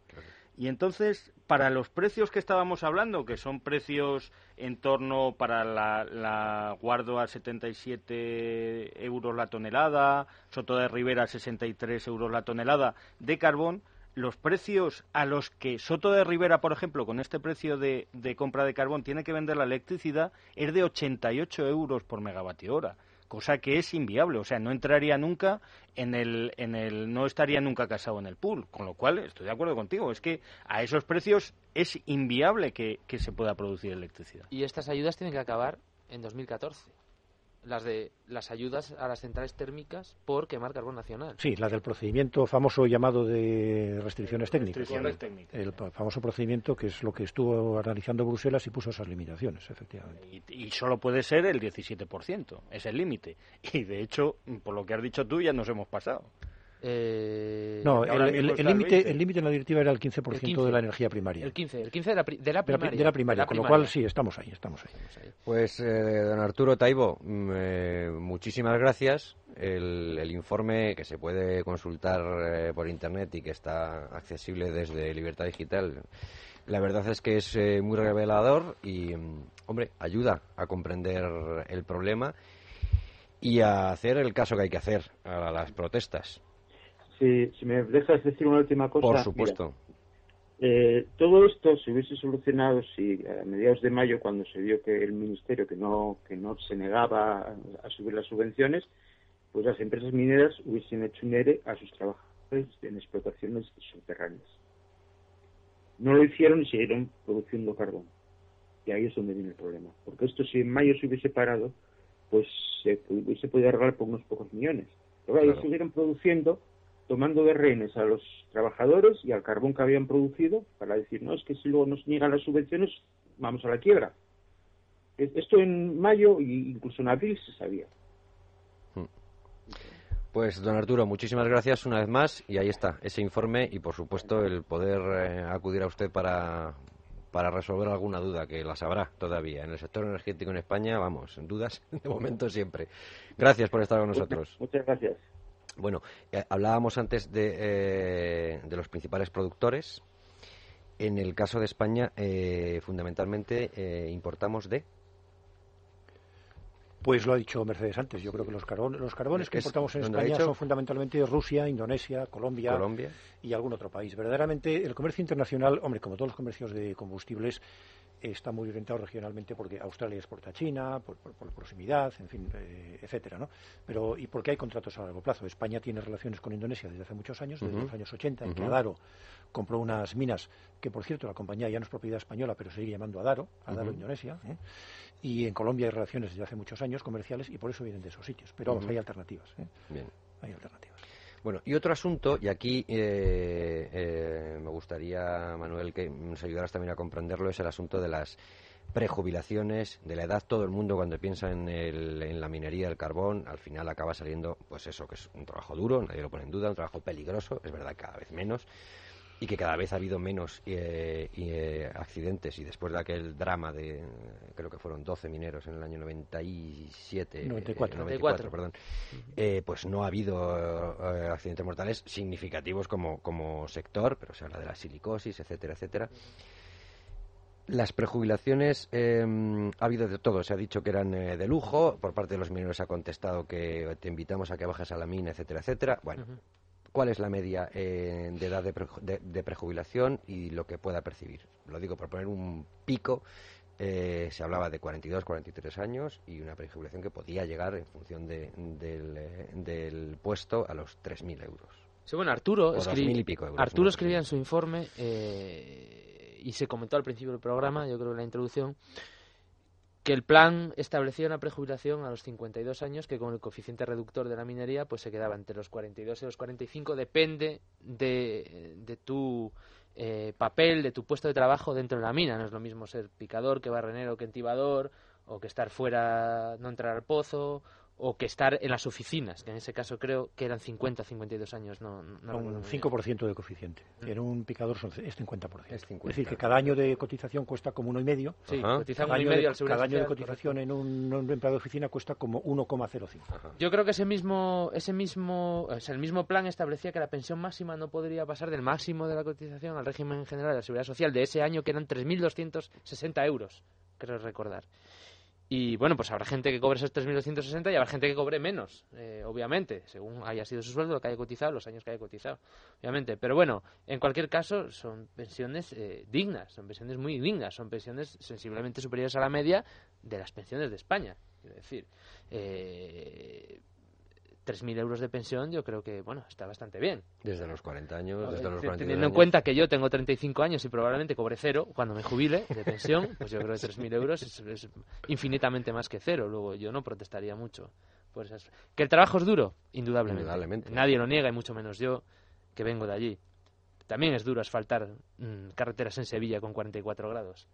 Speaker 5: Y entonces, para los precios que estábamos hablando, que son precios en torno para la, la Guardo a 77 euros la tonelada, Soto de Rivera a 63 euros la tonelada de carbón, los precios a los que Soto de Rivera, por ejemplo, con este precio de, compra de carbón, tiene que vender la electricidad, es de 88 euros por megavatio hora, cosa que es inviable, o sea, no entraría nunca en el, en el, no estaría nunca casado en el pool, con lo cual estoy de acuerdo contigo, es que a esos precios es inviable que, que se pueda producir electricidad.
Speaker 3: Y estas ayudas tienen que acabar en 2014. Las de las ayudas a las centrales térmicas por quemar carbón nacional.
Speaker 4: Sí, la del procedimiento famoso llamado de restricciones técnicas.
Speaker 5: Restricciones técnicas.
Speaker 4: El famoso procedimiento que es lo que estuvo analizando Bruselas y puso esas limitaciones, efectivamente.
Speaker 5: Y, y solo puede ser el 17%, es el límite. Y de hecho, por lo que has dicho tú, ya nos hemos pasado.
Speaker 3: Eh,
Speaker 4: No, el- el
Speaker 5: mismo
Speaker 4: el
Speaker 5: al
Speaker 4: límite
Speaker 5: 20.
Speaker 4: el límite en la directiva era el 15%,
Speaker 3: El 15.
Speaker 4: de la energía primaria.
Speaker 3: el 15, el 15 de la, pri- de la
Speaker 4: de, la,
Speaker 3: primaria.
Speaker 4: pri- de la primaria,
Speaker 3: de la
Speaker 4: con lo cual sí, estamos ahí, estamos ahí.
Speaker 3: Estamos ahí.
Speaker 2: Pues, eh, don Arturo Taibo, mm, eh, muchísimas gracias. El, el informe que se puede consultar eh, por internet y que está accesible desde Libertad Digital, la verdad es que es eh, muy revelador y, mm, hombre, ayuda a comprender el problema y a hacer el caso que hay que hacer a las protestas.
Speaker 8: Si, si me dejas decir una última cosa.
Speaker 2: Por
Speaker 8: mira,
Speaker 2: supuesto.
Speaker 8: Eh, todo esto se hubiese solucionado si a mediados de mayo, cuando se vio que el ministerio que no que no se negaba a, a subir las subvenciones, pues las empresas mineras hubiesen hecho un ERE a sus trabajadores en explotaciones subterráneas. No lo hicieron y siguieron produciendo carbón. Y ahí es donde viene el problema. Porque esto si en mayo se hubiese parado, pues se hubiese podido arreglar por unos pocos millones. Pero Claro. ellos siguieron produciendo tomando de rehenes a los trabajadores y al carbón que habían producido para decir, no, es que si luego nos niegan las subvenciones, vamos a la quiebra. Es- Esto en mayo e incluso en abril se sabía.
Speaker 2: Pues, don Arturo, muchísimas gracias una vez más y ahí está, ese informe y, por supuesto, el poder eh, acudir a usted para, para resolver alguna duda, que las habrá todavía. En el sector energético en España, vamos, dudas de momento siempre. Gracias por estar con nosotros.
Speaker 8: Muchas gracias.
Speaker 2: Bueno, eh, hablábamos antes de, eh, de los principales productores. En el caso de España, eh, fundamentalmente eh, importamos de...
Speaker 4: Pues lo ha dicho Mercedes antes. Yo creo que los, carbon- los carbones que importamos en
Speaker 2: ¿dónde ha
Speaker 4: España son fundamentalmente Rusia, Indonesia, Colombia,
Speaker 2: Colombia.
Speaker 4: y algún otro país. Verdaderamente, el comercio internacional, hombre, como todos los comercios de combustibles, está muy orientado regionalmente porque Australia exporta a China, por, por- por proximidad, en fin, eh, etcétera, ¿no? Pero, y porque hay contratos a largo plazo. España tiene relaciones con Indonesia desde hace muchos años, desde los años 80, en que. Adaro compró unas minas que, por cierto, la compañía ya no es propiedad española, pero sigue llamando Adaro, Adaro. Indonesia, ¿eh? y en Colombia hay relaciones desde hace muchos años comerciales y por eso vienen de esos sitios. Pero vamos, hay alternativas, ¿eh?
Speaker 2: Bien.
Speaker 4: hay alternativas.
Speaker 2: Bueno, y otro asunto, y aquí eh, eh, me gustaría, Manuel, que nos ayudaras también a comprenderlo, es el asunto de las prejubilaciones, de la edad. Todo el mundo cuando piensa en, el- en la minería del carbón, al final acaba saliendo, pues eso, que es un trabajo duro, nadie lo pone en duda, un trabajo peligroso, es verdad, cada vez menos, y que cada vez ha habido menos eh, y, eh, accidentes. Y después de aquel drama de, creo que fueron 12 mineros en el año 97,
Speaker 4: 94.
Speaker 2: eh, 94, perdón, eh, pues no ha habido eh, accidentes mortales significativos como, como sector, pero se habla de la silicosis, etcétera, etcétera. Las prejubilaciones eh, ha habido de todo. Se ha dicho que eran eh, de lujo. Por parte de los mineros se ha contestado que te invitamos a que bajes a la mina, etcétera, etcétera. Bueno. ¿Cuál es la media eh, de edad de, preju- de- de prejubilación y lo que pueda percibir? Lo digo por poner un pico. eh, se hablaba de 42, 43 años y una prejubilación que podía llegar en función de- del, eh, del puesto a los 3.000 euros.
Speaker 3: Sí, bueno, Arturo,
Speaker 2: pico euros,
Speaker 3: Arturo
Speaker 2: ¿no?
Speaker 3: escribía en su informe, eh, y se comentó al principio del programa, yo creo en la introducción, que el plan establecía una prejubilación a los 52 años que con el coeficiente reductor de la minería pues se quedaba entre los 42 y los 45, depende de, de tu eh, papel, de tu puesto de trabajo dentro de la mina. No es lo mismo ser picador que barrenero que entibador, o que estar fuera, no entrar al pozo, o que estar en las oficinas, que en ese caso creo que eran 50, 52 años. No, no,
Speaker 4: un
Speaker 3: muy bien.
Speaker 4: 5% de coeficiente. En un picador son, es 50%.
Speaker 2: Es 50.
Speaker 4: decir, que cada año de cotización cuesta como uno y medio.
Speaker 3: Sí,
Speaker 4: Cada
Speaker 3: uno y
Speaker 4: año,
Speaker 3: medio
Speaker 4: de,
Speaker 3: al Seguridad
Speaker 4: cada año de
Speaker 3: Social,
Speaker 4: cotización
Speaker 3: correcto.
Speaker 4: en un, un empleado de oficina cuesta como 1,05.
Speaker 2: Ajá.
Speaker 3: Yo creo que ese mismo, ese mismo, o sea, el mismo plan establecía que la pensión máxima no podría pasar del máximo de la cotización al régimen general de la seguridad social de ese año, que eran 3.260 euros, creo recordar. Y bueno, pues habrá gente que cobre esos 3.260 y habrá gente que cobre menos, eh, obviamente, según haya sido su sueldo, lo que haya cotizado, los años que haya cotizado, obviamente. Pero bueno, en cualquier caso, son pensiones eh, dignas, son pensiones muy dignas, son pensiones sensiblemente superiores a la media de las pensiones de España. Es decir, eh, 3.000 euros de pensión yo creo que, bueno, está bastante bien.
Speaker 2: Desde los 40 años, desde los 40
Speaker 3: Teniendo en cuenta que yo tengo 35 años y probablemente cobre cero cuando me jubile de pensión, pues yo creo que 3.000 euros es, es, infinitamente más que cero. Luego yo no protestaría mucho. Por esas... ¿Que el trabajo es duro? Indudablemente.
Speaker 2: Indudablemente.
Speaker 3: Nadie lo niega y mucho menos yo, que vengo de allí. También es duro asfaltar mmm, carreteras en Sevilla con 44 grados.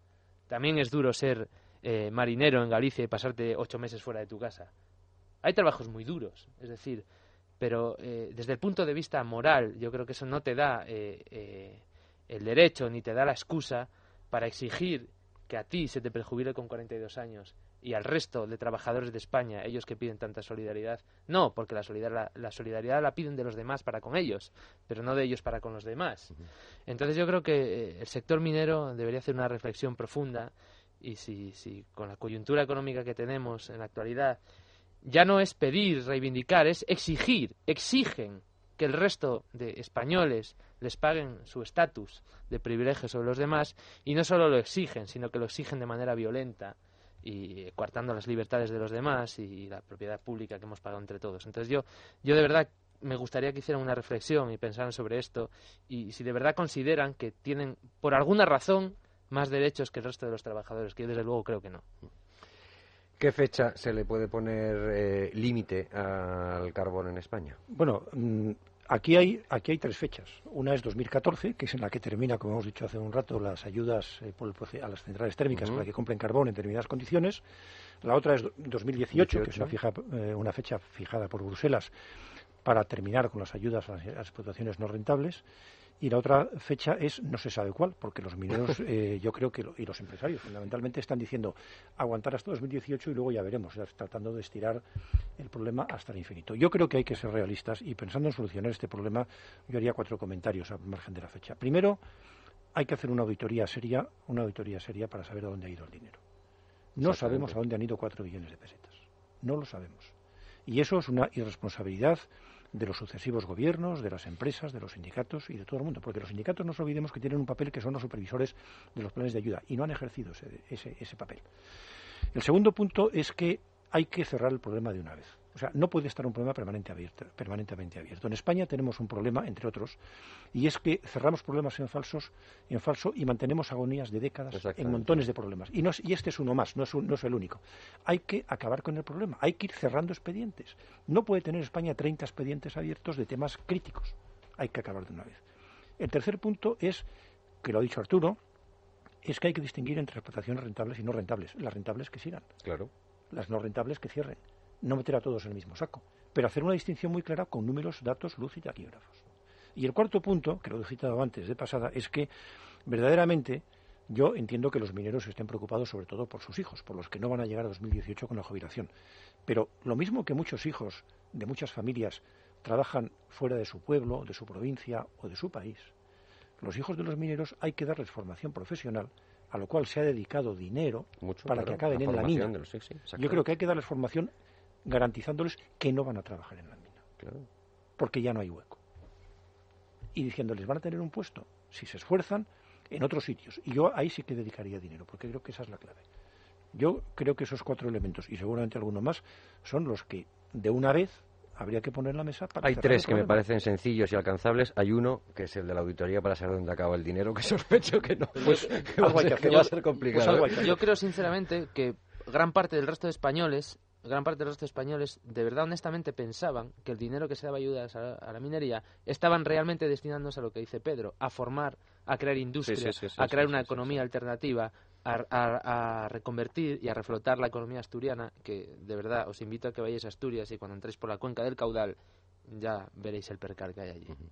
Speaker 3: También es duro ser eh, marinero en Galicia y pasarte ocho meses fuera de tu casa. Hay trabajos muy duros, es decir, pero eh, desde el punto de vista moral, yo creo que eso no te da eh, eh, el derecho ni te da la excusa para exigir que a ti se te prejubile con 42 años y al resto de trabajadores de España, ellos que piden tanta solidaridad, no, porque la solidaridad la, la solidaridad la piden de los demás para con ellos, pero no de ellos para con los demás. Entonces yo creo que el sector minero debería hacer una reflexión profunda y si, si con la coyuntura económica que tenemos en la actualidad ya no es pedir, reivindicar, es exigir, exigen que el resto de españoles les paguen su estatus de privilegio sobre los demás y no solo lo exigen, sino que lo exigen de manera violenta y coartando las libertades de los demás y la propiedad pública que hemos pagado entre todos. Entonces yo, yo de verdad me gustaría que hicieran una reflexión y pensaran sobre esto y si de verdad consideran que tienen por alguna razón más derechos que el resto de los trabajadores, que yo desde luego creo que no.
Speaker 2: ¿Qué fecha se le puede poner eh, límite al carbón en España?
Speaker 4: Bueno, mmm, aquí hay aquí hay tres fechas. Una es 2014, que es en la que termina, como hemos dicho hace un rato, las ayudas eh, por el, a las centrales térmicas uh -huh. para que compren carbón en determinadas condiciones. La otra es 2018, 18. que es una, fija, eh, una fecha fijada por Bruselas para terminar con las ayudas a las explotaciones no rentables y la otra fecha es no se sabe cuál, porque los mineros, eh, yo creo que, lo, y los empresarios fundamentalmente están diciendo aguantar hasta 2018 y luego ya veremos, tratando de estirar el problema hasta el infinito. Yo creo que hay que ser realistas y pensando en solucionar este problema, yo haría cuatro comentarios al margen de la fecha. Primero, hay que hacer una auditoría seria, una auditoría seria para saber a dónde ha ido el dinero. No sabemos a dónde han ido cuatro billones de pesetas. No lo sabemos. Y eso es una irresponsabilidad de los sucesivos gobiernos, de las empresas, de los sindicatos y de todo el mundo, porque los sindicatos no nos olvidemos que tienen un papel que son los supervisores de los planes de ayuda y no han ejercido ese, ese, ese papel. El segundo punto es que hay que cerrar el problema de una vez. O sea, no puede estar un problema permanente abierto, permanentemente abierto. En España tenemos un problema, entre otros, y es que cerramos problemas en, falsos, en falso y mantenemos agonías de décadas en montones de problemas. Y, no es, y este es uno más, no es, un, no es el único. Hay que acabar con el problema, hay que ir cerrando expedientes. No puede tener España 30 expedientes abiertos de temas críticos. Hay que acabar de una vez. El tercer punto es, que lo ha dicho Arturo, es que hay que distinguir entre explotaciones rentables y no rentables. Las rentables que sigan.
Speaker 2: Claro.
Speaker 4: Las no rentables que cierren no meter a todos en el mismo saco, pero hacer una distinción muy clara con números, datos, luz y taquígrafos. Y el cuarto punto, que lo he citado antes de pasada, es que verdaderamente yo entiendo que los mineros estén preocupados sobre todo por sus hijos, por los que no van a llegar a 2018 con la jubilación. Pero lo mismo que muchos hijos de muchas familias trabajan fuera de su pueblo, de su provincia o de su país, los hijos de los mineros hay que darles formación profesional a lo cual se ha dedicado dinero
Speaker 2: Mucho,
Speaker 4: para
Speaker 2: claro,
Speaker 4: que acaben
Speaker 2: la
Speaker 4: en la mina.
Speaker 2: de los, sí, sí,
Speaker 4: Yo creo que hay que darles formación garantizándoles que no van a trabajar en la mina.
Speaker 2: Claro.
Speaker 4: Porque ya no hay hueco. Y diciéndoles, van a tener un puesto, si se esfuerzan, en otros sitios. Y yo ahí sí que dedicaría dinero, porque creo que esa es la clave. Yo creo que esos cuatro elementos, y seguramente alguno más, son los que de una vez habría que poner en la mesa para
Speaker 2: Hay tres que me parecen sencillos y alcanzables. Hay uno, que es el de la auditoría para saber dónde acaba el dinero, que sospecho que no.
Speaker 4: Pues,
Speaker 2: que va, a ser, que va a ser complicado.
Speaker 3: Pues yo creo sinceramente que gran parte del resto de españoles gran parte de los españoles de verdad honestamente pensaban que el dinero que se daba ayudas a, a, la minería estaban realmente destinándose a lo que dice Pedro, a formar, a crear industria,
Speaker 2: sí, sí, sí,
Speaker 3: a crear una economía alternativa, a, a, a, reconvertir y a reflotar la economía asturiana, que de verdad os invito a que vayáis a Asturias y cuando entréis por la cuenca del caudal ya veréis el percal que hay allí. Uh
Speaker 2: -huh.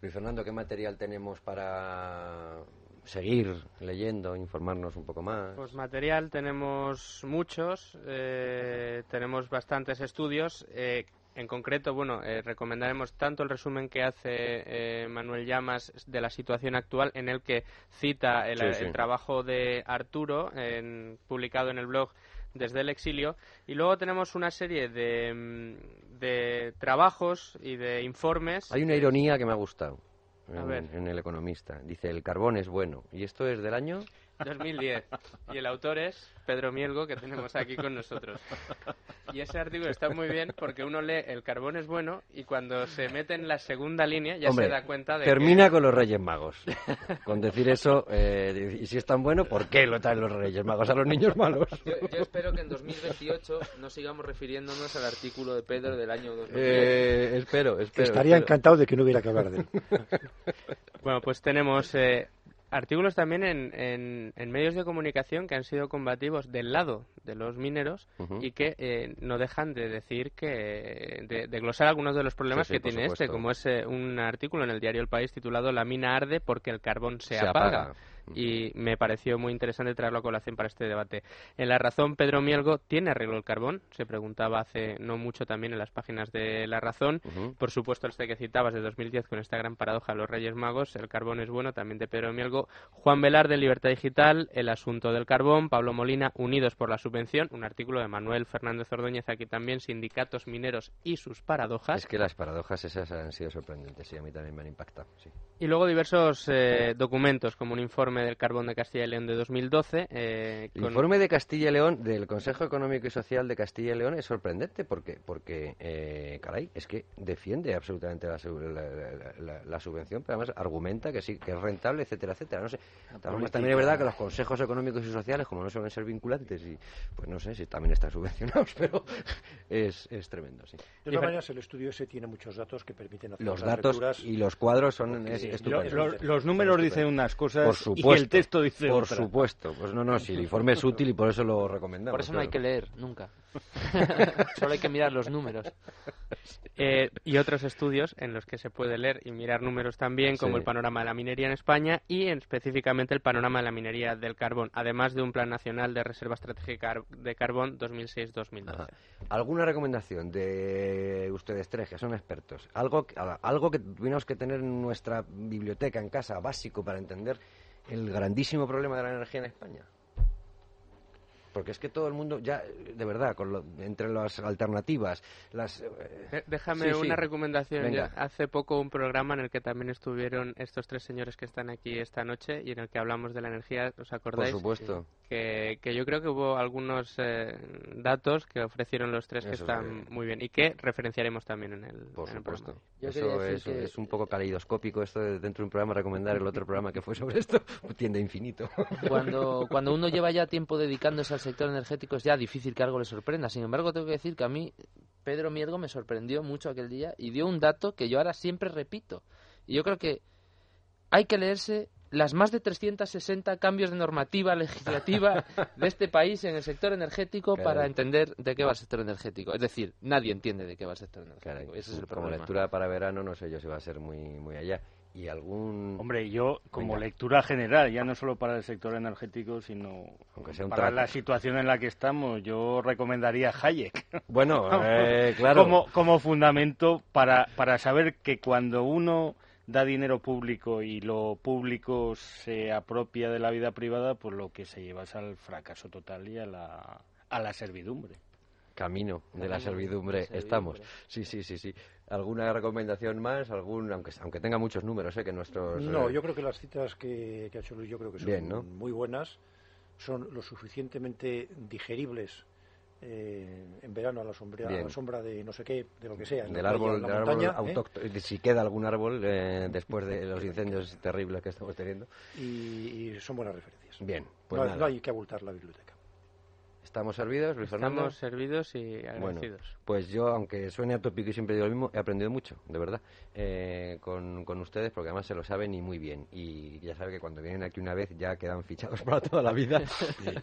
Speaker 2: Luis Fernando, ¿qué material tenemos para seguir leyendo, informarnos un poco más?
Speaker 6: Pues material tenemos muchos, eh, tenemos bastantes estudios. Eh, en concreto, bueno, eh, recomendaremos tanto el resumen que hace eh, Manuel Llamas de la situación actual, en el que cita el,
Speaker 2: sí, sí.
Speaker 6: el trabajo de Arturo, en, publicado en el blog desde el exilio, y luego tenemos una serie de, de trabajos y de informes.
Speaker 2: Hay una ironía que me ha gustado. En, en, El Economista. Dice, el carbón es bueno. ¿Y esto es del año?
Speaker 6: 2010. Y el autor es Pedro Mielgo, que tenemos aquí con nosotros. Y ese artículo está muy bien porque uno lee el carbón es bueno y cuando se mete en la segunda línea ya
Speaker 2: Hombre,
Speaker 6: se da cuenta de
Speaker 2: termina
Speaker 6: que...
Speaker 2: con los Reyes Magos. Con decir eso, eh, y si es tan bueno, ¿por qué lo traen los Reyes Magos a los niños malos?
Speaker 3: Yo, yo espero que en 2028 no sigamos refiriéndonos al artículo de Pedro del año 2010.
Speaker 2: Eh, espero, espero.
Speaker 4: Estaría
Speaker 2: espero.
Speaker 4: encantado de que no hubiera que hablar de él.
Speaker 6: Bueno, pues tenemos eh, artículos también en, en, en medios de comunicación que han sido combativos del lado de los mineros y que eh, no dejan de decir que de, de glosar algunos de los problemas
Speaker 2: Sí, sí,
Speaker 6: que tiene este,
Speaker 2: supuesto.
Speaker 6: como es eh, un artículo en el diario El País titulado La mina arde porque el carbón se,
Speaker 2: Se
Speaker 6: apaga.
Speaker 2: apaga.
Speaker 6: Y me pareció muy interesante traerlo a colación para este debate. En La Razón, Pedro Mielgo, ¿tiene arreglo el carbón? Se preguntaba hace no mucho también en las páginas de La Razón.
Speaker 2: Ujú.
Speaker 6: Por supuesto, este que citabas de 2010 con esta gran paradoja los Reyes Magos, el carbón es bueno, también de Pedro Mielgo. Juan Velar de Libertad Digital, el asunto del carbón. Pablo Molina, Unidos por la Subvención, un artículo de Manuel Fernández Ordóñez aquí también, sindicatos mineros y sus paradojas.
Speaker 2: Es que las paradojas esas han sido sorprendentes y a mí también me han impactado. Sí.
Speaker 6: Y luego diversos eh, documentos, como un informe del carbón de Castilla y León de 2012. eh,
Speaker 2: El
Speaker 6: con-
Speaker 2: informe de Castilla y León, del Consejo Económico y Social de Castilla y León, es sorprendente porque, porque eh, caray, es que defiende absolutamente la, la- la- la- la subvención, pero además argumenta que sí, que es rentable, etcétera, etcétera. No sé. Formas, también es verdad que los consejos económicos y sociales, como no suelen ser vinculantes, y pues no sé si también están subvencionados, pero es, es tremendo, sí.
Speaker 4: De todas maneras, el estudio ese tiene muchos datos que permiten hacer
Speaker 2: Los datos
Speaker 4: lecturas.
Speaker 2: y los cuadros son es- estupendos.
Speaker 5: lo- los números dicen unas cosas
Speaker 2: Por
Speaker 5: y
Speaker 2: supuesto,
Speaker 5: el texto dice
Speaker 2: Por
Speaker 5: otra.
Speaker 2: supuesto. Pues no, no, si el informe es útil y por eso lo recomendamos.
Speaker 3: Por eso no hay que leer, nunca. Solo hay que mirar los números.
Speaker 6: Eh, y otros estudios en los que se puede leer y mirar números también, como
Speaker 2: Sí.
Speaker 6: el panorama de la minería en España y en- específicamente el panorama de la minería del carbón, además de un Plan Nacional de Reserva Estratégica de Carbón 2006-2012.
Speaker 2: Ajá. ¿Alguna recomendación de ustedes tres, que son expertos? Algo, que- algo que tuviéramos que tener en nuestra biblioteca, en casa, básico para entender el grandísimo problema de la energía en España. Porque es que todo el mundo, ya, de verdad, con lo- entre las alternativas, las... eh,
Speaker 6: Déjame
Speaker 2: Sí, sí.
Speaker 6: una recomendación. Hace poco un programa en el que también estuvieron estos tres señores que están aquí esta noche y en el que hablamos de la energía, ¿os
Speaker 2: por
Speaker 6: acordáis?
Speaker 2: supuesto.
Speaker 6: Que, que yo creo que hubo algunos eh, datos que ofrecieron los tres que
Speaker 2: Eso
Speaker 6: están muy bien y que referenciaremos también en el,
Speaker 2: Por
Speaker 6: en el
Speaker 2: supuesto.
Speaker 6: programa.
Speaker 3: Yo
Speaker 2: Eso es,
Speaker 3: que-
Speaker 2: es un poco caleidoscópico esto de dentro de un programa recomendar el otro programa que fue sobre esto, tiende a infinito.
Speaker 3: Cuando, cuando uno lleva ya tiempo dedicándose al sector energético es ya difícil que algo le sorprenda. Sin embargo, tengo que decir que a mí Pedro Miergo me sorprendió mucho aquel día y dio un dato que yo ahora siempre repito. Y yo creo que hay que leerse las más de 360 cambios de normativa legislativa de este país en el sector energético
Speaker 2: Caray.
Speaker 3: para entender de qué va el sector energético. Es decir, nadie entiende de qué va el sector energético.
Speaker 2: Caray,
Speaker 3: Ese es el
Speaker 2: como lectura para verano no sé yo si va a ser muy, muy allá. ¿Y algún...?
Speaker 5: Hombre, yo como
Speaker 2: Venga.
Speaker 5: lectura general, ya no solo para el sector energético, sino
Speaker 2: Aunque sea un
Speaker 5: para
Speaker 2: trato.
Speaker 5: la situación en la que estamos, yo recomendaría Hayek
Speaker 2: Bueno, eh, claro.
Speaker 5: como, como fundamento para, para saber que cuando uno da dinero público y lo público se apropia de la vida privada, pues lo que se lleva es al fracaso total y a la, a la servidumbre.
Speaker 2: Camino de la servidumbre estamos. Sí, sí, sí, sí. ¿Alguna recomendación más? algún Aunque, aunque tenga muchos números, ¿eh? Que nuestros...
Speaker 4: No,
Speaker 2: eh,
Speaker 4: yo creo que las citas que, que ha hecho Luis yo creo que son
Speaker 2: Bien, ¿no?
Speaker 4: muy buenas, son lo suficientemente digeribles eh, en verano a la, sombra, a
Speaker 2: Bien.
Speaker 4: la sombra de no sé qué, de lo que sea.
Speaker 2: Del árbol,
Speaker 4: montaña, ¿eh?
Speaker 2: si queda algún árbol eh, después de los incendios terribles que estamos teniendo.
Speaker 4: y, y son buenas referencias.
Speaker 2: Bien, pues
Speaker 4: no,
Speaker 2: nada.
Speaker 4: no hay que abultar la biblioteca.
Speaker 2: ¿Estamos servidos, Luis Fernando?
Speaker 6: Estamos servidos y
Speaker 2: Bueno,
Speaker 6: agradecidos.
Speaker 2: Pues yo, aunque suene atópico y siempre digo lo mismo, he aprendido mucho, de verdad, eh, con, con ustedes, porque además se lo saben y muy bien. Y ya saben que cuando vienen aquí una vez ya quedan fichados para toda la vida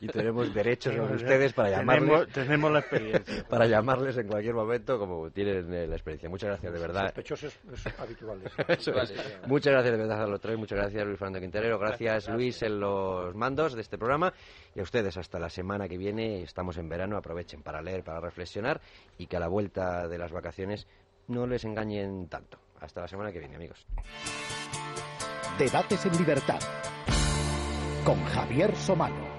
Speaker 2: y tenemos derechos sobre ustedes para llamarles,
Speaker 5: Tenemos, tenemos la experiencia.
Speaker 2: para llamarles en cualquier momento como tienen eh, la experiencia. Muchas gracias, de verdad.
Speaker 4: Sospechosos es habituales.
Speaker 2: Eso es. Muchas gracias de verdad a los tres, muchas gracias Luis Fernando Quinterero, gracias, Luis en los mandos de este programa y a ustedes hasta la semana que viene, estamos en verano, aprovechen para leer, para reflexionar y que a la vuelta de las vacaciones no les engañen tanto. Hasta la semana que viene, amigos.
Speaker 1: Debates en libertad. Con Javier Somano.